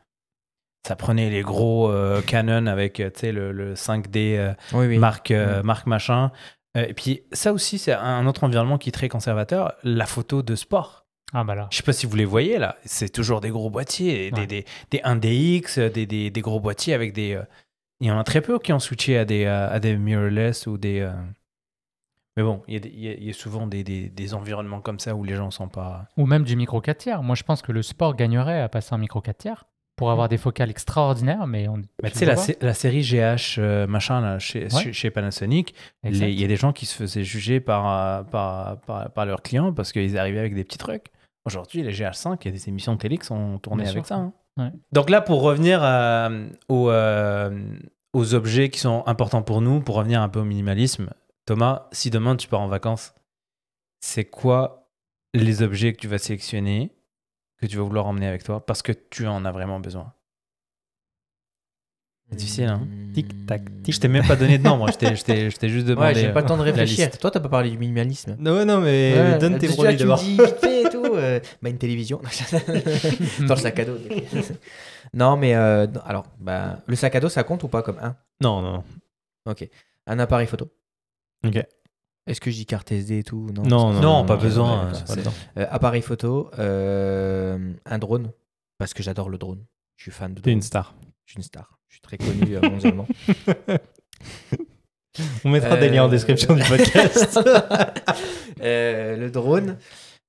Ça prenait les gros euh, Canon avec euh, le, le 5D euh, Oui, oui. marque, euh, marque machin. Euh, et puis ça aussi, c'est un autre environnement qui est très conservateur, la photo de sport. Ah bah là. Je sais pas si vous les voyez là, c'est toujours des gros boîtiers, des, Ouais. des, des 1DX, des, des, des gros boîtiers avec des. Il y en a très peu qui ont switché à des, à des mirrorless ou des. Mais bon, il y, a des- il y a- il y a souvent des, des, des environnements comme ça où les gens sont pas. Ou même du micro 4 tiers. Moi, je pense que le sport gagnerait à passer un micro 4 tiers pour avoir des focales extraordinaires, mais on. Mais tu sais, la, série GH euh, machin là, chez, Ouais. chez, chez Panasonic, il y a des gens qui se faisaient juger par, euh, par, par, par leurs clients parce qu'ils arrivaient avec des petits trucs. Aujourd'hui, les GH5, il y a des émissions de télé qui sont tournées Bien avec sûr. ça. hein. Ouais. Donc là, pour revenir euh, aux, euh, aux objets qui sont importants pour nous, pour revenir un peu au minimalisme, Thomas, si demain tu pars en vacances, c'est quoi les objets que tu vas sélectionner, que tu vas vouloir emmener avec toi, parce que tu en as vraiment besoin C'est difficile, hein Tic, tac, tic. Je t'ai même pas donné de nombre, je t'ai- je t'ai je t'ai juste demandé. Ouais, j'ai pas euh, le temps de réfléchir. Toi, t'as pas parlé du minimalisme. Non, non, mais Ouais, donne tes tu- produits tu me d'abord. dis vite fait et tout. euh, bah, une télévision. Dans le sac à dos. non, mais euh, alors, bah, le sac à dos, ça compte ou pas comme un? Non, non. Ok. Un appareil photo? Ok. Est-ce que je dis carte SD et tout? Non, Non, pas besoin, ouais, euh. Euh, appareil photo, euh, un drone, parce que j'adore le drone. Je suis fan de drone. une star. Je suis une star. Je suis très connu euh, mondialement. On mettra des liens en description du podcast. Le drone,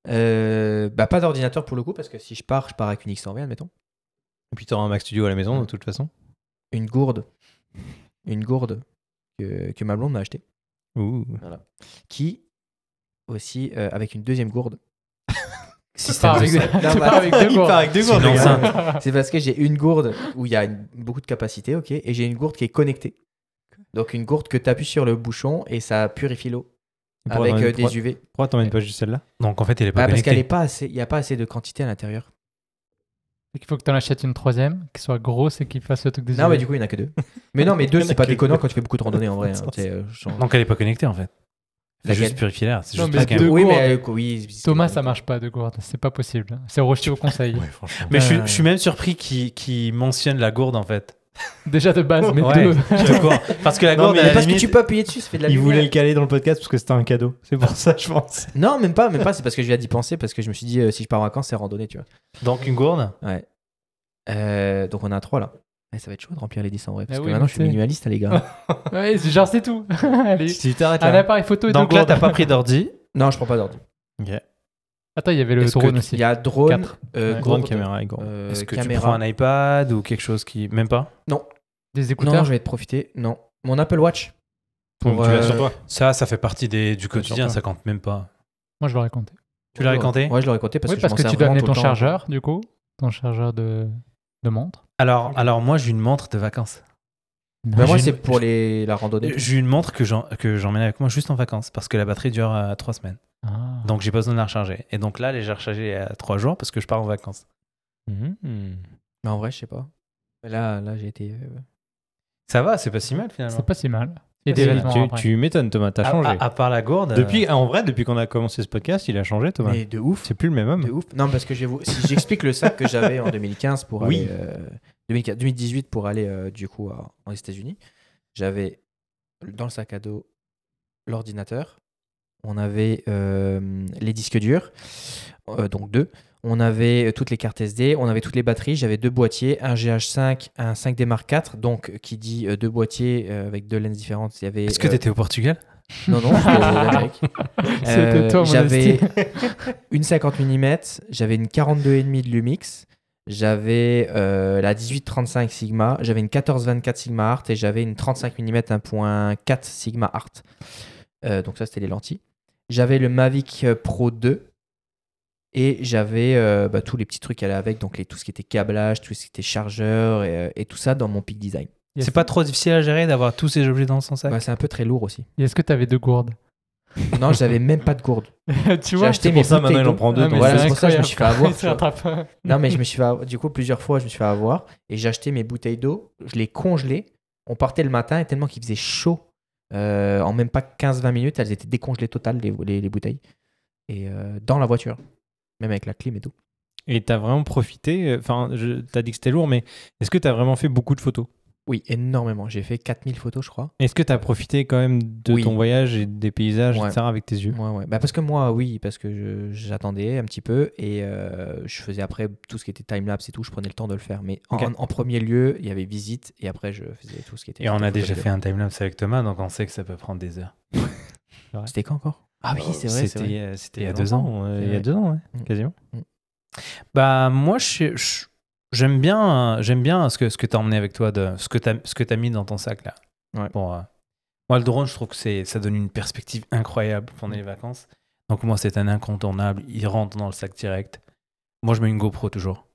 bah, pas d'ordinateur pour le coup, parce que si je pars, je pars avec une X120, admettons. Et puis t'auras un Mac Studio à la maison, de toute façon. Une gourde. Une gourde que, que ma blonde m'a acheté. Ouh. Qui, aussi, euh, avec une deuxième gourde. Avec, deux gourdes. avec deux C'est gourdes, parce que j'ai une gourde où il y a une- beaucoup de capacité, ok, et j'ai une gourde qui est connectée. Donc une gourde que tu appuies sur le bouchon et ça purifie l'eau avec euh, des pourquoi- UV. Pourquoi t'emmènes pas juste celle-là? Donc en fait, il est pas Bah, parce connecté. qu'elle est pas assez, il y a pas assez de quantité à l'intérieur. Il faut que tu en achètes une troisième, qui soit grosse et qui fasse le truc des Non, mais du coup il y en a que deux. Mais non, mais deux c'est pas déconnant quand tu fais beaucoup de randonnée en vrai. hein. Euh, genre- Donc elle est pas connectée en fait. C'est Laquelle juste purifier l'air. C'est Non, juste mais parce qu'elle- deux oui, gourdes. mais euh, oui. c'est- Thomas, ça marche pas de gourde. C'est pas possible. C'est rejeté au conseil. Ouais, franchement. Mais je, suis, je suis même surpris qu'il qu'il mentionne la gourde en fait. Déjà de base, mais Ouais, deux. je cours. Parce que la Non, gourde, mais à Mais la parce que limite- tu peux appuyer dessus, ça fait de la Il lumière. voulait le caler dans le podcast parce que c'était un cadeau. C'est pour ça, je pense. Non, même pas, même pas. C'est parce que je viens d'y penser parce que je me suis dit euh, si je pars en vacances, c'est randonnée, tu vois. Donc une gourde. Ouais. Euh, donc on a trois là. Eh, ça va être chaud de remplir les 10 en vrai. Parce Ah que oui, maintenant je suis minimaliste, les gars. Ouais, c'est genre, c'est tout. Allez. Si tu t'arrêtes Un là. appareil photo et deux Donc là, gourdes. t'as pas pris d'ordi. non, je prends pas d'ordi. Attends, il y avait le que drone aussi. Il y a drone, euh, gourde, caméra et euh, Est-ce que caméra. tu prends un iPad ou quelque chose qui. Même pas? Des Non, écouteurs? non, je vais te profiter. Non. Mon Apple Watch. Donc, tu l'as euh, sur toi. Ça, ça fait partie des, du quotidien, ça compte même pas. Moi, je l'aurais compté. Tu l'as récanté Ouais, je l'aurais compté parce oui, que parce je que tu dois amener ton chargeur, du coup. Ton chargeur de, de montre. Alors, alors moi, j'ai une montre de vacances. Bah, moi, J'ai c'est une- pour les, la randonnée. J'ai une montre que j'en- que j'emmène avec moi juste en vacances parce que la batterie dure euh, trois semaines. Donc j'ai pas besoin de la recharger. Et donc là, elle est rechargée à trois jours parce que je pars en vacances. Mais en vrai, je sais pas. Mais Là, là j'ai été. euh, Ça va, c'est pas si mal finalement. C'est pas si mal. Et Tu- des tu, m'étonnes, Thomas. T'as À- changé. À, à part la gourde. Depuis, en vrai, depuis qu'on a commencé ce podcast, il a changé, Thomas. Mais de ouf. C'est plus le même homme. De ouf. Non, parce que je vous... si j'explique le sac que j'avais en 2015 pour Oui. aller. euh, 2015 2018 pour aller euh, du coup à- aux États-Unis, j'avais dans le sac à dos l'ordinateur. On avait euh, les disques durs, euh, donc deux. On avait euh, toutes les cartes SD, on avait toutes les batteries. J'avais deux boîtiers, un GH5, un 5D Mark IV, donc qui dit euh, deux boîtiers euh, avec deux lenses différentes. Il y avait. Est-ce que euh, t'étais au Portugal? Non, non, c'était l'Amérique. C'était toi, mon J'avais une 50 mm, j'avais une 42,5 de Lumix, j'avais euh, la 1835 Sigma, j'avais une 1424 Sigma Art et j'avais une 35 mm 1.4 Sigma Art. Euh, donc ça, c'était les lentilles. J'avais le Mavic Pro 2 et j'avais euh, bah, tous les petits trucs qui allaient avec, donc les, tout ce qui était câblage, tout ce qui était chargeur et, euh, et tout ça dans mon Peak Design. C'est pas trop difficile à gérer d'avoir tous ces objets dans son sac Bah, c'est un peu très lourd aussi. Et Est-ce que tu avais deux gourdes Non, j'avais même pas de gourde. Tu J'ai vois acheté pour ça maintenant bouteilles il en prend deux. Ah, Voilà, c'est pour ça que je me suis fait avoir. Non, mais je me suis fait avoir- du coup plusieurs fois, je me suis fait avoir et j'ai acheté mes bouteilles d'eau, je les congelais. On partait le matin et tellement qu'il faisait chaud, euh, en même pas 15-20 minutes, elles étaient décongelées totales les, les- les bouteilles et euh, dans la voiture, même avec la clim et tout. Et t'as vraiment profité. Enfin, t'as dit que c'était lourd, mais est-ce que t'as vraiment fait beaucoup de photos? Oui, énormément. J'ai fait 4000 photos, je crois. Est-ce que t'as profité quand même de Oui. ton voyage et des paysages, Ouais. etc., avec tes yeux? Ouais, ouais. Bah, parce que moi, oui, parce que j'attendais un petit peu et euh, je faisais après tout ce qui était timelapse et tout, je prenais le temps de le faire. Mais en, premier lieu, il y avait visite et après, je faisais tout ce qui était. Et on a déjà fait un timelapse avec Thomas, donc on sait que ça peut prendre des heures. C'était quand encore? Ah oui, c'est vrai. C'était Il y a deux ans. Il y a vrai. deux ans, ouais, Mm. quasiment. Bah moi je- je- j'aime bien j'aime bien ce que ce que t'as emmené avec toi de ce que t'as ce que t'as mis dans ton sac là. Ouais. Pour, euh, moi le drone je trouve que c'est ça donne une perspective incroyable pendant les vacances. Donc moi c'est un incontournable, il rentre dans le sac direct. Moi je mets une GoPro toujours.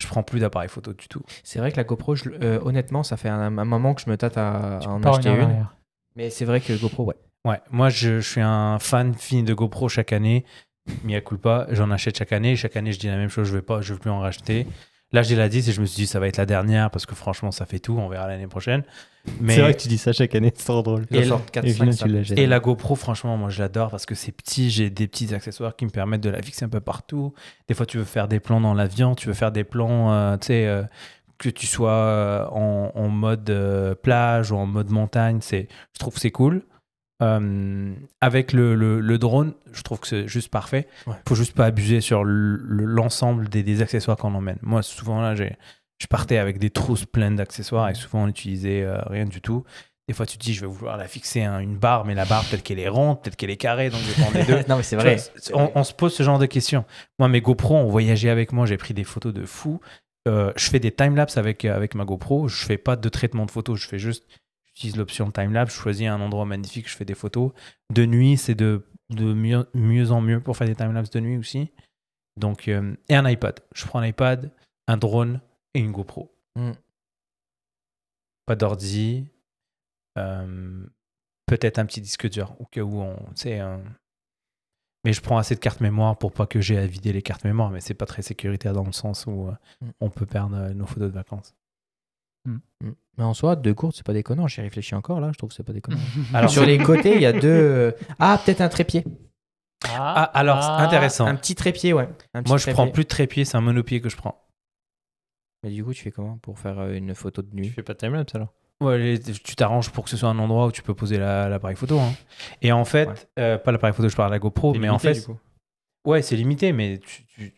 Je prends plus d'appareil photo du tout. C'est vrai que la GoPro, je- euh, honnêtement, ça fait un, un moment que je me tâte à, à en acheter une. arrière. Mais c'est vrai que GoPro, ouais. Ouais, moi je, je suis un fan fini de GoPro chaque année. Mia culpa, j'en achète chaque année. Chaque année je dis la même chose, je vais pas, je veux plus en racheter. Là j'ai la 10 et je me suis dit ça va être la dernière parce que franchement ça fait tout, on verra l'année prochaine. Mais C'est vrai que tu dis ça chaque année, c'est trop drôle. Et sortent 4, et 5, finalement, ça. tu l'achètes. Et la GoPro, franchement, moi je l'adore parce que c'est petit, j'ai des petits accessoires qui me permettent de la fixer un peu partout. Des fois, tu veux faire des plans dans l'avion, tu veux faire des plans, euh, tu sais, euh, que tu sois euh, en, en mode euh, plage ou en mode montagne, c'est, je trouve que c'est cool. Euh, avec le, le- le drone, je trouve que c'est juste parfait. Ouais. faut juste pas abuser sur le- le- l'ensemble des, des accessoires qu'on emmène. Moi, souvent là, je partais avec des trousses pleines d'accessoires et souvent on n'utilisait euh, rien du tout. Des fois, tu te dis, je vais vouloir la fixer à une barre, mais la barre, peut-être qu'elle est ronde, peut-être qu'elle est carrée, donc je vais prendre les deux. non, mais c'est vrai. vois, On, on se pose ce genre de questions. Moi, mes GoPro ont voyagé avec moi, j'ai pris des photos de fou. Euh, je fais des timelapse avec, avec ma GoPro. Je fais pas de traitement de photos, je fais juste, j'utilise l'option timelapse, je choisis un endroit magnifique, je fais des photos. De nuit, c'est de, de mieux, mieux en mieux pour faire des timelapse de nuit aussi. Donc, euh, et un iPad. Je prends un iPad, un drone et une GoPro. Mm. Pas d'ordi. euh, Peut-être un petit disque dur, au cas où on. un- Mais je prends assez de cartes mémoire pour pas que j'ai à vider les cartes mémoire, mais c'est pas très sécuritaire dans le sens où euh, Mm. on peut perdre nos photos de vacances. Mm. Mais en soi, deux courtes, c'est pas déconnant. J'y réfléchis encore là, je trouve que c'est pas déconnant. Alors, Sur les côtés, il y a deux. euh, Ah, peut-être un trépied. Ah, alors, c'est intéressant. Un petit trépied, ouais. Un petit Moi, je trépied. prends plus de trépied, c'est un monopied que je prends. Mais du coup, tu fais comment pour faire euh, une photo de Tu nuit fais pas de timelapse alors? Ouais, les- tu t'arranges pour que ce soit un endroit où tu peux poser la- l'appareil photo. hein. Et en fait, Ouais. euh, pas l'appareil photo, je parle de la GoPro, mais en fait, du coup. Ouais, c'est limité, mais tu, tu-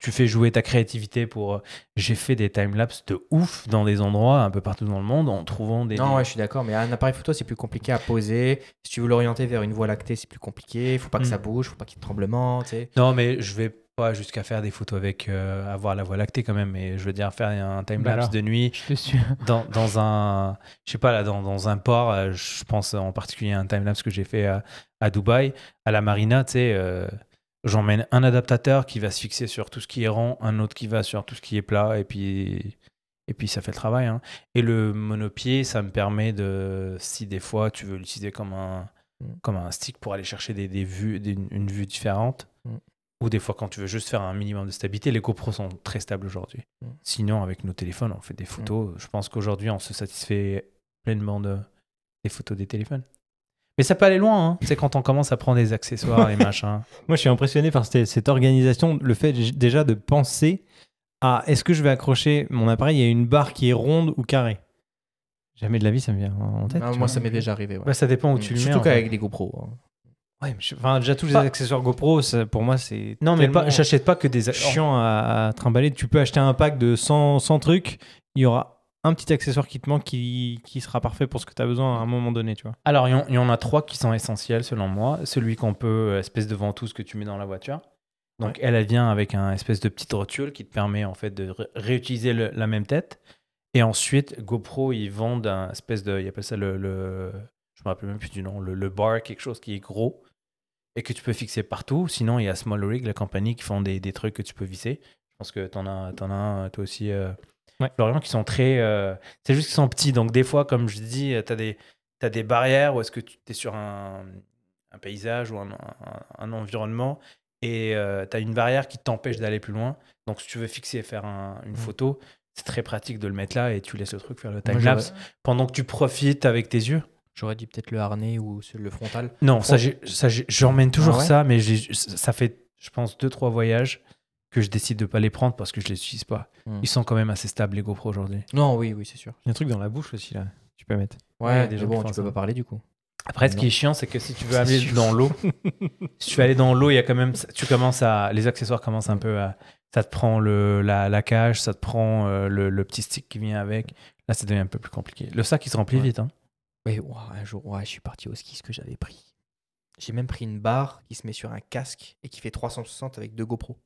tu fais jouer ta créativité pour. euh, J'ai fait des timelapses de ouf dans des endroits un peu partout dans le monde en trouvant des. Non, ouais, je suis d'accord, mais un appareil photo, c'est plus compliqué à poser. Si tu veux l'orienter vers une voie lactée, c'est plus compliqué. Il faut pas que Mm. ça bouge, faut pas qu'il y ait de tremblement, tu sais. Non, mais je vais pas jusqu'à faire des photos avec euh, avoir la voie lactée quand même, mais je veux dire faire un Bah timelapse alors. de nuit Je te suis. dans, dans un. Je sais pas, là, dans, dans un port, euh, je pense en particulier à un timelapse que j'ai fait à, à Dubaï, à la marina, tu sais. euh, J'emmène un adaptateur qui va se fixer sur tout ce qui est rond, un autre qui va sur tout ce qui est plat, et puis, et puis ça fait le travail. hein. Et le monopied, ça me permet de, si des fois tu veux l'utiliser comme un, Mm. comme un stick pour aller chercher des, des vues, des- une vue différente, Mm. ou des fois quand tu veux juste faire un minimum de stabilité, les GoPros sont très stables aujourd'hui. Mm. Sinon, avec nos téléphones, on fait des photos. Je pense qu'aujourd'hui, on se satisfait pleinement de, des photos des téléphones. Mais ça peut aller loin, hein. c'est quand on commence à prendre des accessoires et machin. Moi, je suis impressionné par cette, cette organisation, le fait déjà de penser à est-ce que je vais accrocher mon appareil à une barre qui est ronde ou carrée? Jamais de la vie, ça me vient en tête. Ah, tu moi, vois. ça m'est déjà arrivé. ouais. Bah, ça dépend où tu le mets. Surtout qu'avec les GoPro. hein. Ouais, mais je- enfin, déjà tous les Pas- accessoires GoPro, ça, pour moi, c'est Non, mais pas, tellement j'achète pas que des chiant à, à trimballer. Tu peux acheter un pack de 100, 100 trucs, il y aura un petit accessoire qui te manque qui, qui sera parfait pour ce que tu as besoin à un moment donné, tu vois. Alors, il y en- y, en a trois qui sont essentiels selon moi. Celui qu'on peut, euh, espèce de ventouse que tu mets dans la voiture. Donc, elle, elle vient avec un espèce de petite rotule qui te permet en fait de ré- réutiliser le- la même tête. Et ensuite, GoPro, ils vendent un espèce de, ils appellent ça le, le- je me rappelle même plus du nom, le, le bar, quelque chose qui est gros et que tu peux fixer partout. Sinon, il y a Small Rig, la compagnie, qui font des, des trucs que tu peux visser. Je pense que tu en as, t'en as un, toi aussi, euh, Ouais. Florian, qui sont très. euh, c'est juste qu'ils sont petits. Donc, des fois, comme je dis, tu as des, t'as des barrières ou est-ce que tu es sur un, un paysage ou un, un- un environnement et tu as une barrière qui t'empêche d'aller plus loin. Donc, si tu veux fixer et faire un- une photo, c'est très pratique de le mettre là et tu laisses le truc faire le time-lapse pendant que tu profites avec tes yeux. J'aurais dit peut-être le harnais ou le frontal. Non, j'ai- ça j'emmène toujours Ah ouais? ça, mais ça fait, je pense, deux, trois voyages que je décide de pas les prendre parce que je les utilise pas. Hmm. Ils sont quand même assez stables, les GoPro aujourd'hui. Non, oui, oui, c'est sûr. Il y a un truc dans la bouche aussi, là. Tu peux mettre. Ouais, gens bon, tu ça. peux pas parler du coup. Après, ce Non. qui est chiant, c'est que si tu veux aller sûr. dans l'eau, si tu veux aller dans l'eau, il y a quand même, tu commences à, les accessoires commencent un peu à, ça te prend le, la, la cage, ça te prend euh, le, le petit stick qui vient avec. Là, ça devient un peu plus compliqué. Le sac, il se remplit Ouais. vite. Hein. Oui, un jour, ouais, je suis parti au ski, ce que j'avais pris. J'ai même pris une barre qui se met sur un casque et qui fait 360 avec deux GoPro.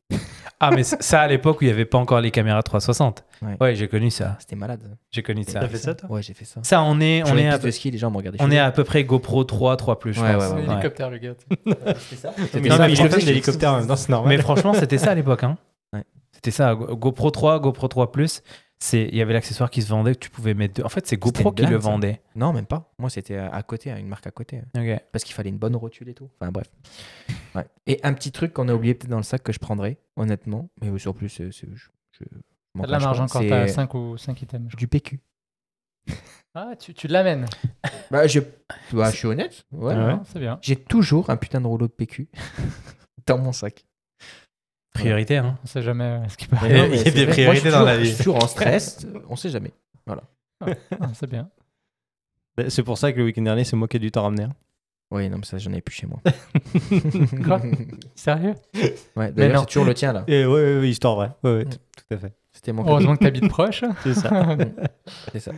Ah, mais ça, à l'époque où il n'y avait pas encore les caméras 360. Ouais. Ouais, j'ai connu ça. C'était malade. J'ai connu ça. T'as fait ça, toi? Ouais, j'ai fait ça. Ça, on est, on est, à, de ski, les gens me regardaient. on est à peu près GoPro 3, 3 plus, je Ouais, pense. ouais, C'est ouais. un hélicoptère, le gars. C'était ça Mais non, ça, mais je il le fait fais, l'hélicoptère en même temps, c'est normal. Mais franchement, c'était ça à l'époque. Hein. Ouais. C'était ça. Go- GoPro 3, GoPro 3 Plus. C'est, il y avait l'accessoire qui se vendait que tu pouvais mettre. deux- En fait, c'est GoPro qui le vendait. Non, même pas. Moi, c'était à à côté, à une marque à côté. Ok. Parce qu'il fallait une bonne rotule et tout. Enfin, bref. Ouais. Et un petit truc qu'on a oublié peut-être dans le sac que je prendrais, honnêtement. Mais euh, sur plus, c'est- c'est- je, je, de la marge encore, t'as 5 ou 5 items. Du PQ. Ah, tu, tu l'amènes. Bah, je, bah, je suis honnête. Ouais. Ah ouais C'est bien. J'ai toujours un putain de rouleau de PQ dans mon sac. Priorité, hein. On sait jamais euh, ce qui peut Il y a- arriver. il y a des Moi, je suis priorités dans toujours- la vie. Je suis toujours en stress. on sait jamais. Ah, C'est bien. C'est pour ça que le week-end dernier, c'est moi qui ai du temps ramener. hein. Oui, non, mais ça, j'en ai plus chez moi. Quoi? Sérieux? Ouais, Mais d'ailleurs, non. c'est toujours le tien, là. Et ouais, ouais, ouais, histoire vraie. Ouais, ouais, Mm. tout, tout à fait. C'était mon Heureusement que t'habites proche. C'est ça. C'est ça.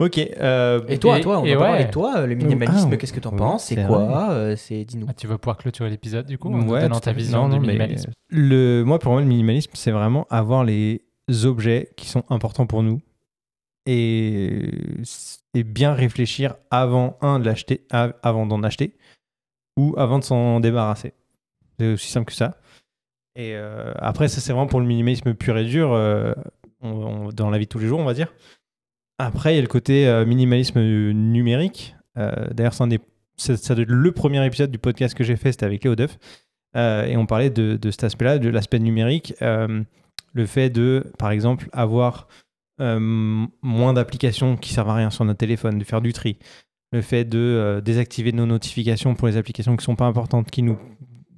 Ok. euh, Et toi, Et- toi, on va ouais. parler de toi, le minimalisme, Ah, qu'est-ce que t'en oui, penses? C'est quoi? Euh, C'est dis-nous. Ah, tu vas pouvoir clôturer l'épisode du coup en Ouais, donnant tout ta vision Non, du mais, minimalisme? Le, moi, pour moi, le minimalisme, c'est vraiment avoir les objets qui sont importants pour nous et, et bien réfléchir avant, un, de l'acheter, av- avant d'en acheter ou avant de s'en débarrasser. C'est aussi simple que ça. Et euh, après, ça, c'est vraiment pour le minimalisme pur et dur euh, on- on- dans la vie de tous les jours, on va dire. Après, il y a le côté euh, minimalisme numérique. Euh, D'ailleurs, ça doit être le premier épisode du podcast que j'ai fait, c'était avec Léo Duff. Euh, et on parlait de, cet aspect-là, de l'aspect numérique. Le fait de, par exemple, avoir moins d'applications qui servent à rien sur notre téléphone, de faire du tri. Le fait de désactiver nos notifications pour les applications qui ne sont pas importantes, qui nous,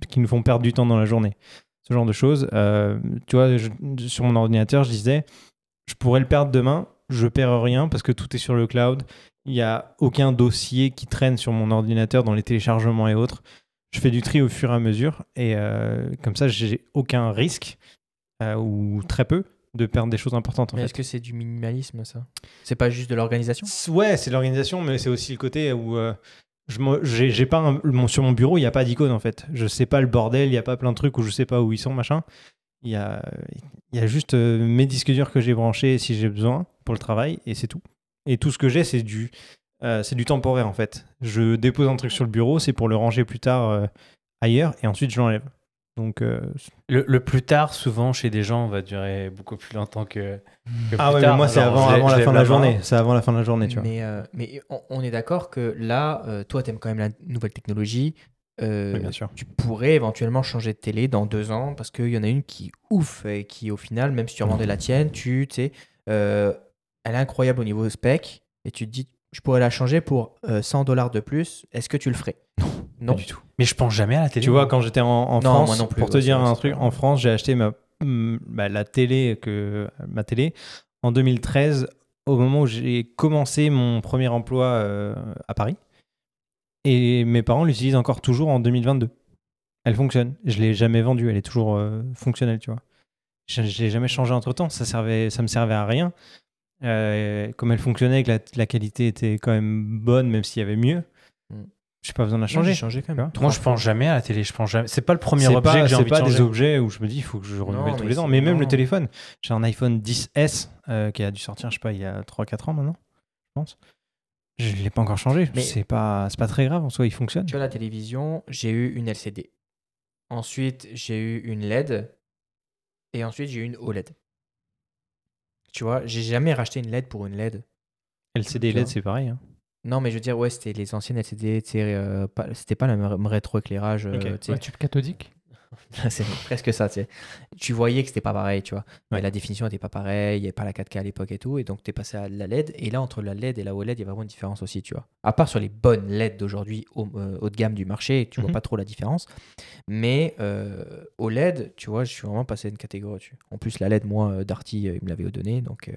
qui nous font perdre du temps dans la journée. Ce genre de choses. Tu vois, sur mon ordinateur, je disais, je pourrais le perdre demain, je perds rien parce que tout est sur le cloud. Il n'y a aucun dossier qui traîne sur mon ordinateur dans les téléchargements et autres. Je fais du tri au fur et à mesure et euh, comme ça, j'ai aucun risque euh, ou très peu de perdre des choses importantes. Est-ce que c'est du minimalisme, ça? C'est pas juste de l'organisation? Ouais, c'est l'organisation, mais c'est aussi le côté où euh, je j'ai j'ai pas un- mon, sur mon bureau, il n'y a pas d'icône en fait. Je sais pas le bordel, il n'y a pas plein de trucs où je sais pas où ils sont, machin. Il y a, il y a juste euh, mes disques durs que j'ai branchés si j'ai besoin pour le travail et c'est tout. Et tout ce que j'ai, c'est du, euh, c'est du temporaire en fait. Je dépose un truc sur le bureau, c'est pour le ranger plus tard euh, ailleurs et ensuite je l'enlève. Donc, euh, Le, le plus tard, souvent, chez des gens, va durer beaucoup plus longtemps que. que ah plus ouais, tard. mais moi c'est avant, avant la fin de la journée. C'est avant la fin de la journée, tu vois. Mais, euh, mais on, on est d'accord que là, euh, toi, t'aimes quand même la nouvelle technologie. Euh, Oui, bien sûr. Tu pourrais éventuellement changer de télé dans deux ans parce qu'il y en a une qui ouf et qui, au final, même si tu revendais la tienne, tu sais, euh, elle est incroyable au niveau spec et tu te dis, je pourrais la changer pour euh, 100 dollars de plus. Est-ce que tu le ferais? Non. Pas du tout. Mais je pense jamais à la télé. Tu vois, quand j'étais en, en Non, France, non plus, pour te ouais, dire un truc, en France, j'ai acheté ma, mm, bah, la télé que ma télé en 2013, au moment où j'ai commencé mon premier emploi euh, à Paris. Et mes parents l'utilisent encore toujours en 2022. Elle fonctionne. Je l'ai jamais vendue. Elle est toujours euh, fonctionnelle, tu vois. Je, je l'ai jamais changé entre temps. Ça servait, ça me servait à rien. euh, comme elle fonctionnait, que la, la qualité était quand même bonne, même s'il y avait mieux, Mm. j'ai pas besoin de la Changer. changer. changé quand même. Moi, je pense jamais à la télé. Je pense jamais. C'est pas le premier objet pas, que j'ai c'est envie pas de des changer. objets où je me dis il faut que je renouvelle Non, tous les ans. Mais même non. le téléphone, j'ai un iPhone 10S euh, qui a dû sortir, je sais pas, il y a 3-4 ans maintenant, je pense. Je l'ai pas encore changé. Mais- C'est pas, c'est pas très grave en soi, il fonctionne. Tu vois, la télévision, j'ai eu une LCD. Ensuite, j'ai eu une LED. Et ensuite, j'ai eu une OLED. Tu vois, j'ai jamais racheté une LED pour une LED. LCD et LED, c'est pareil. hein. Non, mais je veux dire, ouais, c'était les anciennes LCD. euh, pas- C'était pas le même rétroéclairage. euh, Ok. tu sais. Ouais, tube cathodique? c'est presque ça, tu sais. Tu voyais que c'était pas pareil, tu vois. Mais la définition était pas pareille, il n'y avait pas la 4K à l'époque et tout, et donc tu es passé à la LED, et là, entre la LED et la OLED, il y a vraiment une différence aussi, tu vois. À part sur les bonnes LED d'aujourd'hui, haut, euh, haut de gamme du marché, tu vois Mhm. pas trop la différence. Mais euh, OLED, tu vois, je suis vraiment passé à une catégorie dessus. En plus, la LED, moi, euh, Darty, euh, il me l'avait donné, donc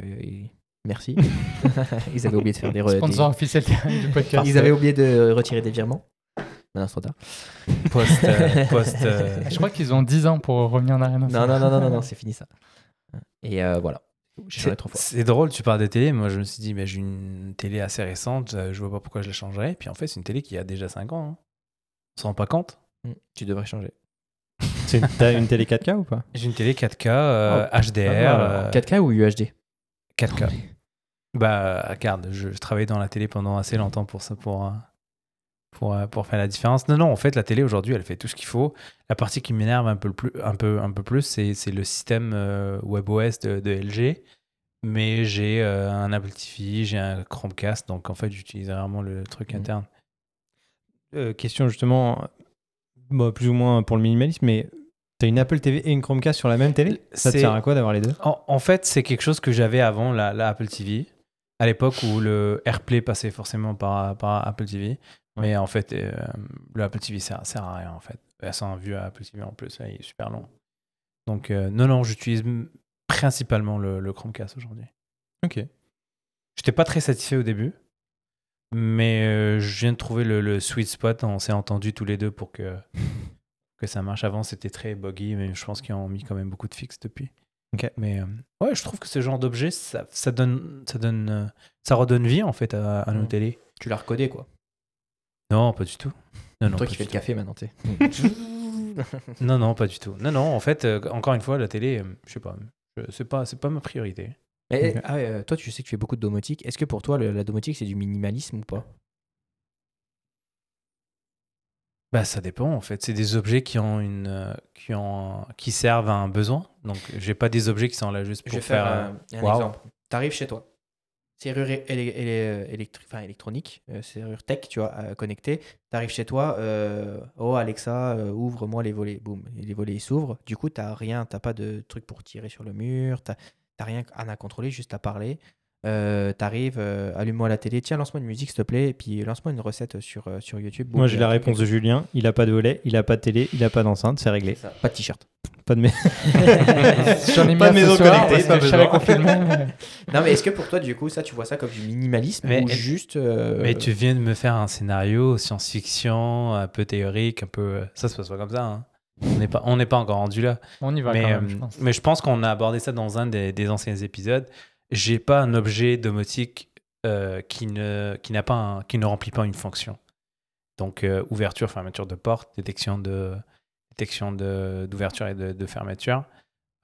merci. Ils avaient oublié de faire des... Sponsor officiel du podcast. Ils avaient oublié de retirer des virements. Maintenant, c'est trop tard. Post, euh, post, euh, Je crois qu'ils ont 10 ans pour revenir en arrière. Non, non, non, non, non, non, c'est fini ça. Et euh, voilà. J'ai changé C'est drôle, tu parles de télé. Moi, je me suis dit, mais j'ai une télé assez récente, euh, je vois pas pourquoi je la changerais. Puis en fait, c'est une télé qui a déjà 5 ans. hein. On se rend pas compte. Mm, Tu devrais changer. T'as une télé 4K ou pas? J'ai une télé 4K, euh, Oh, HDR, pas mal, euh, 4K ou UHD 4K. Bah, regarde, je, je travaillais dans la télé pendant assez longtemps pour ça, pour, euh, pour, euh, pour faire la différence. Non, non, en fait, la télé aujourd'hui, elle fait tout ce qu'il faut. La partie qui m'énerve un peu, plus, un peu, un peu plus, c'est c'est le système euh, WebOS de, de LG. Mais j'ai euh, un Apple TV, j'ai un Chromecast, donc en fait, j'utilise vraiment le truc Mhm. interne. Euh, Question justement, bon, plus ou moins pour le minimalisme, mais t'as une Apple TV et une Chromecast sur la même télé? Ça te sert à quoi d'avoir les deux? En, en fait, c'est quelque chose que j'avais avant la, la Apple TV, à l'époque où le AirPlay passait forcément par, par Apple TV. Mais en fait, euh, le Apple TV sert, sert à rien, en fait. Sans vue à Apple TV en plus, là, il est super long. Donc, euh, non, non, j'utilise principalement le, le Chromecast aujourd'hui. Ok. J'étais pas très satisfait au début, mais euh, je viens de trouver le, le sweet spot. On s'est entendus tous les deux pour que, que ça marche. Avant, c'était très buggy, mais je pense qu'ils ont mis quand même beaucoup de fixes depuis. Ok. Mais euh, ouais, je trouve que ce genre d'objet, ça, ça donne, ça donne, euh, ça redonne vie en fait à, à nos Mm. télés. Tu l'as recodé quoi. Non, pas du tout. Non, non, Toi pas qui du fais le tout. café maintenant, tu sais. Non, non, pas du tout. Non, non, en fait, euh, encore une fois, la télé, euh, je sais pas, je- c'est pas, c'est pas ma priorité. Mais, ah euh, toi, tu sais que tu fais beaucoup de domotique. Est-ce que pour toi, le- la domotique, c'est du minimalisme ou pas? Bah, ça dépend en fait. C'est des objets qui ont une, qui ont, qui servent à un besoin. Donc, j'ai pas des objets qui sont là juste Je pour vais faire faire. un, un waouh. exemple. Tu arrives chez toi. Serrure é- élé- élé- électri- enfin, électronique, euh, serrure tech, tu vois, euh, connectée. Tu arrives chez toi, euh, oh Alexa, euh, ouvre-moi les volets. Boum, les volets s'ouvrent. Du coup, tu rien, tu pas de truc pour tirer sur le mur, tu n'as rien à contrôler, juste à parler. Euh, T'arrives, euh, allume-moi la télé, tiens, lance-moi une musique s'il te plaît, et puis lance-moi une recette sur, euh, sur YouTube. Boum, Moi, j'ai la réponse de Julien. Il a pas de volet, il a pas de télé, il a pas d'enceinte, c'est réglé. Pas de t-shirt. Pas de mais J'en ai Pas de maison connectée, pas besoin. Non, mais est-ce que pour toi, du coup, ça, tu vois ça comme du minimalisme Mais- ou juste. euh, Mais tu viens de me faire un scénario science-fiction, un peu théorique, un peu. Ça se passe pas comme ça. hein. On n'est pas, on n'est pas encore rendu là. On y va mais, quand même, euh, je pense. mais je pense qu'on a abordé ça dans un des, des anciens épisodes. J'ai pas un objet domotique euh, qui ne qui n'a pas qui ne remplit pas une fonction. Donc euh, ouverture, fermeture de porte, détection de détection de- d'ouverture et de, fermeture.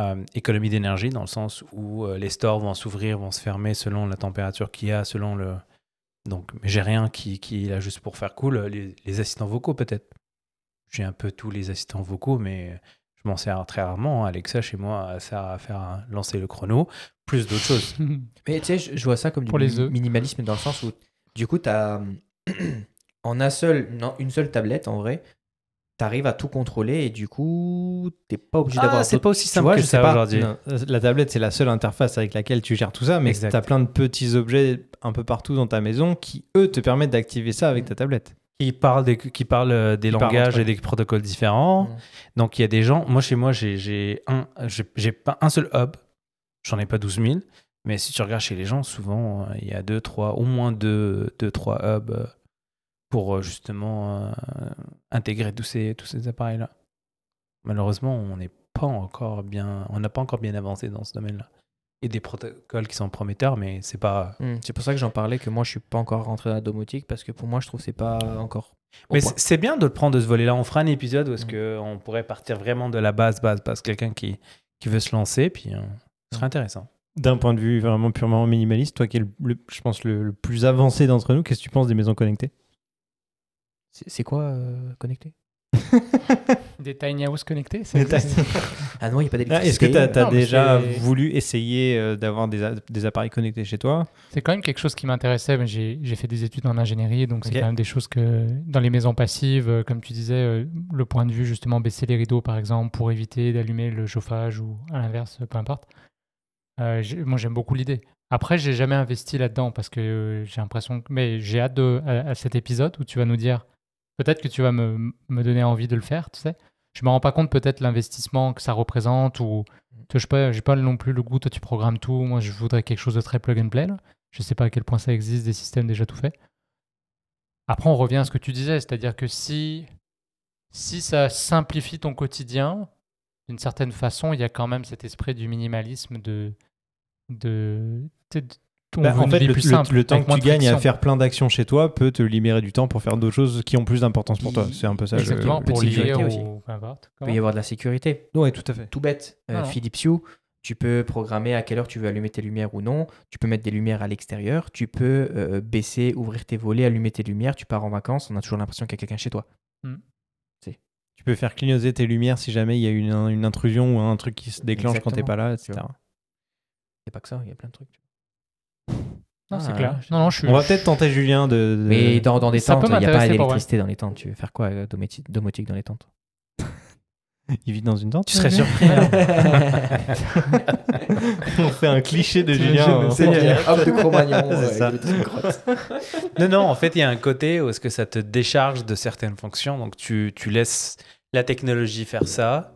Euh, économie d'énergie dans le sens où euh, les stores vont s'ouvrir, vont se fermer selon la température qu'il y a, selon le. Donc, mais j'ai rien qui, qui est là juste pour faire cool. Les assistants vocaux peut-être. J'ai un peu tous les assistants vocaux, mais je m'en sers très rarement. Alexa chez moi elle sert à faire lancer le chrono, plus d'autres choses. Mais tu sais, je, je vois ça comme du Pour les minimalisme dans le sens où, du coup, tu as en un seul, non, une seule tablette, en vrai, tu arrives à tout contrôler et du coup, t'es pas obligé d'avoir. Ah, c'est d'autres- pas aussi simple vois, que je ça pas. aujourd'hui. Non, La tablette, c'est la seule interface avec laquelle tu gères tout ça, mais Exact. tu as plein de petits objets un peu partout dans ta maison qui, eux, te permettent d'activer ça avec ta tablette. Qui parlent des, qui parlent euh, des Qui langages et des protocoles différents. Mm. Donc il y a des gens. Moi chez moi j'ai un j'ai pas un seul hub. J'en ai pas 12 000. Mais si tu regardes chez les gens, souvent euh, il y a deux trois au moins deux deux trois hubs euh, pour justement euh, intégrer tous ces tous ces appareils là. Malheureusement on n'est pas encore bien on n'a pas encore bien avancé dans ce domaine là. Et des protocoles qui sont prometteurs, mais c'est pas. Hmm, C'est pour ça que j'en parlais, que moi je suis pas encore rentré dans la domotique, parce que pour moi je trouve que c'est pas encore. Mais c'est bien de le prendre de ce volet-là. On fera un épisode où est-ce Mm. que on pourrait partir vraiment de la base, base, base. Quelqu'un qui, qui veut se lancer, puis euh, ce serait intéressant. D'un point de vue vraiment purement minimaliste, toi qui es, le, le- je pense, le, le plus avancé d'entre nous, qu'est-ce que tu penses des maisons connectées? C'est c'est quoi euh, connecté Des tiny houses connectés Des existe Ah non, il n'y a pas Ah, d'électricité. Est-ce que tu as, Non, mais déjà c'est- voulu essayer euh, d'avoir des, a- des appareils connectés chez toi? C'est quand même quelque chose qui m'intéressait. mais J'ai j'ai fait des études en ingénierie, donc c'est quand même des choses que dans les maisons passives, euh, comme tu disais, euh, le point de vue justement baisser les rideaux par exemple pour éviter d'allumer le chauffage ou à l'inverse, peu importe. Euh, j'ai- moi j'aime beaucoup l'idée. Après, j'ai jamais investi là-dedans parce que euh, j'ai l'impression que. Mais j'ai hâte de, à, à cet épisode où tu vas nous dire. Peut-être que tu vas me, me donner envie de le faire, tu sais. Je me rends pas compte peut-être l'investissement que ça représente ou. Vois, Je pas, j'ai pas non plus le goût. Toi, tu programmes tout. Moi, je voudrais quelque chose de très plug and play. là. Je sais pas à quel point ça existe, des systèmes déjà tout faits. Après, on revient à ce que tu disais, c'est-à-dire que si, si ça simplifie ton quotidien, d'une certaine façon, il y a quand même cet esprit du minimalisme de. de- on Bah, veut En une fait, vie le, plus le- simple, le temps que tu gagnes à faire plein d'actions chez toi peut te libérer du temps pour faire d'autres choses qui ont plus d'importance pour toi. C'est un peu ça. je- Exactement, pour aussi. Il peut y avoir de la sécurité. Ouais, tout à fait. Tout bête. Euh, Ah. Philips Hue, tu peux programmer à quelle heure tu veux allumer tes lumières ou non. Tu peux mettre des lumières à l'extérieur. Tu peux euh, baisser, ouvrir tes volets, allumer tes lumières. Tu pars en vacances. On a toujours l'impression qu'il y a quelqu'un chez toi. Tu peux faire clignoter tes lumières si jamais il y a une, une intrusion ou un truc qui se déclenche quand t'es pas là, etc. C'est pas que ça. Il y a plein de trucs. Non, c'est Ah, clair. je- Non, non, je suis. On va peut-être tenter Julien de. de- Mais dans, dans des Ça tentes, il n'y a pas d'électricité dans les tentes. Tu veux faire quoi, euh, domotique, domotique dans les tentes? Il vit dans une tente. Tu serais surpris. hein. On fait un cliché de Julien. en c'est. Hop de Cro-Magnon. Non, non, en fait, il y a un côté où est-ce que ça te décharge de certaines fonctions. Donc, tu, tu laisses la technologie faire ça.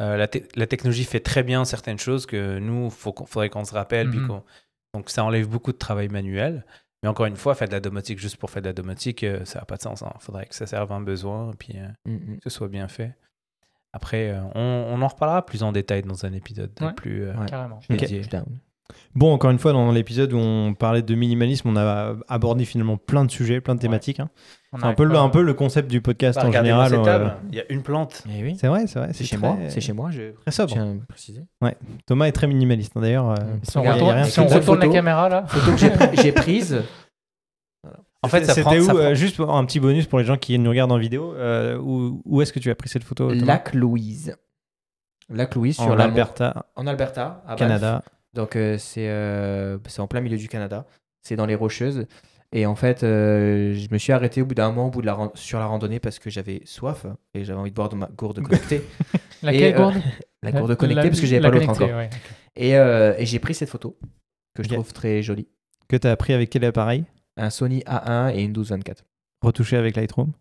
Euh, la, te- la technologie fait très bien certaines choses que nous, il faudrait qu'on se rappelle. puis Mhm. qu'on- donc, ça enlève beaucoup de travail manuel. Mais encore une fois, faire de la domotique juste pour faire de la domotique, euh, ça n'a pas de sens. Il faudrait que ça serve à un besoin et puis euh, Mm, mm. que ce soit bien fait. Après, euh, on, on en reparlera plus en détail dans un épisode Ouais. plus euh, Ouais. Carrément. Je Ok. suis down. Bon, encore une fois, dans l'épisode où on parlait de minimalisme, on a abordé finalement plein de sujets, plein de Ouais. thématiques. hein. C'est un peu, le, pas- un peu le concept du podcast Bah, en général. euh. Il y a une plante. Eh oui. C'est vrai, c'est vrai. C'est chez très- moi. C'est chez moi. Je Très sobre. tiens à préciser. Thomas est très minimaliste. hein, D'ailleurs, euh, Si on retourne, rien si on retourne la caméra là. Photo que j'ai pr- j'ai prise. En fait, ça C'était où ça euh, prend- Juste pour un petit bonus pour les gens qui nous regardent en vidéo. euh, où où est-ce que tu as pris cette photo Lac Louise. Lac Louise sur En Alberta, en Alberta, à. Canada. Donc c'est en plein milieu du Canada. C'est dans les Rocheuses. Et en fait, euh, je me suis arrêté au bout d'un moment au bout de la sur la randonnée parce que j'avais soif et j'avais envie de boire de ma gourde connectée. Laquelle euh, gourde la gourde connectée parce que j'avais pas l'autre encore. ouais. Et, euh, et j'ai pris cette photo que je trouve très jolie. Que tu as pris avec quel appareil? Un Sony A1 et une 1224. Retouché avec Lightroom?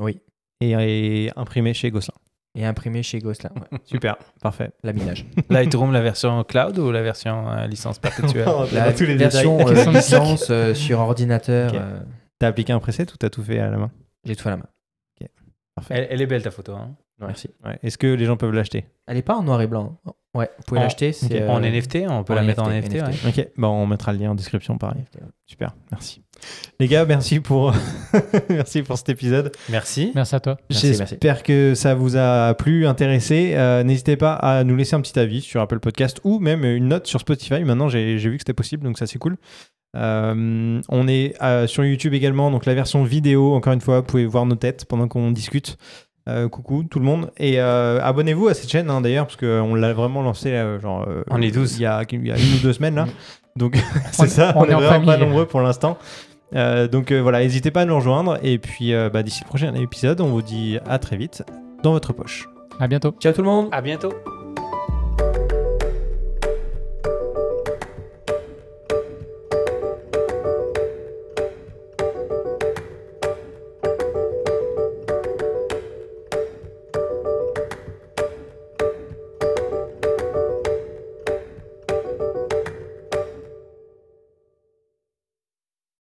Oui. et, et imprimé chez Gosselin? Et imprimé chez Gosselin. Ouais. Super, parfait. Laminage. Lightroom, la version cloud ou la version euh, licence perpétuelle La tous les version euh, licence euh, sur ordinateur. Euh, T'as appliqué un preset ou t'as tout fait à la main? j'ai tout fait à la main. elle, elle est belle ta photo. hein. Merci. Ouais. Est-ce que les gens peuvent l'acheter? Elle est pas en noir et blanc. Ouais, vous pouvez En- l'acheter. c'est, ok. euh, En NFT, on peut en la mettre en NFT, NFT. ouais. Ok, bon, on mettra le lien en description, pareil. NFT, ouais. Super, merci. Les gars, merci pour, merci pour cet épisode. Merci. Merci à toi. Merci, J'espère que ça vous a plu, intéressé. Euh, N'hésitez pas à nous laisser un petit avis sur Apple Podcast ou même une note sur Spotify. Maintenant, j'ai j'ai vu que c'était possible, donc ça c'est cool. Euh, on est euh, sur YouTube également, donc la version vidéo. Encore une fois, vous pouvez voir nos têtes pendant qu'on discute. Euh, coucou tout le monde et euh, abonnez-vous à cette chaîne hein, d'ailleurs parce qu'on l'a vraiment lancé euh, genre euh, On est 12. il y a, il y a une ou deux semaines là donc c'est On- ça on on, est est en vraiment pas nombreux pour l'instant euh, donc euh, voilà, n'hésitez pas à nous rejoindre. Et puis euh, bah, d'ici le prochain épisode, on vous dit à très vite dans votre poche. À bientôt. Ciao tout le monde À bientôt.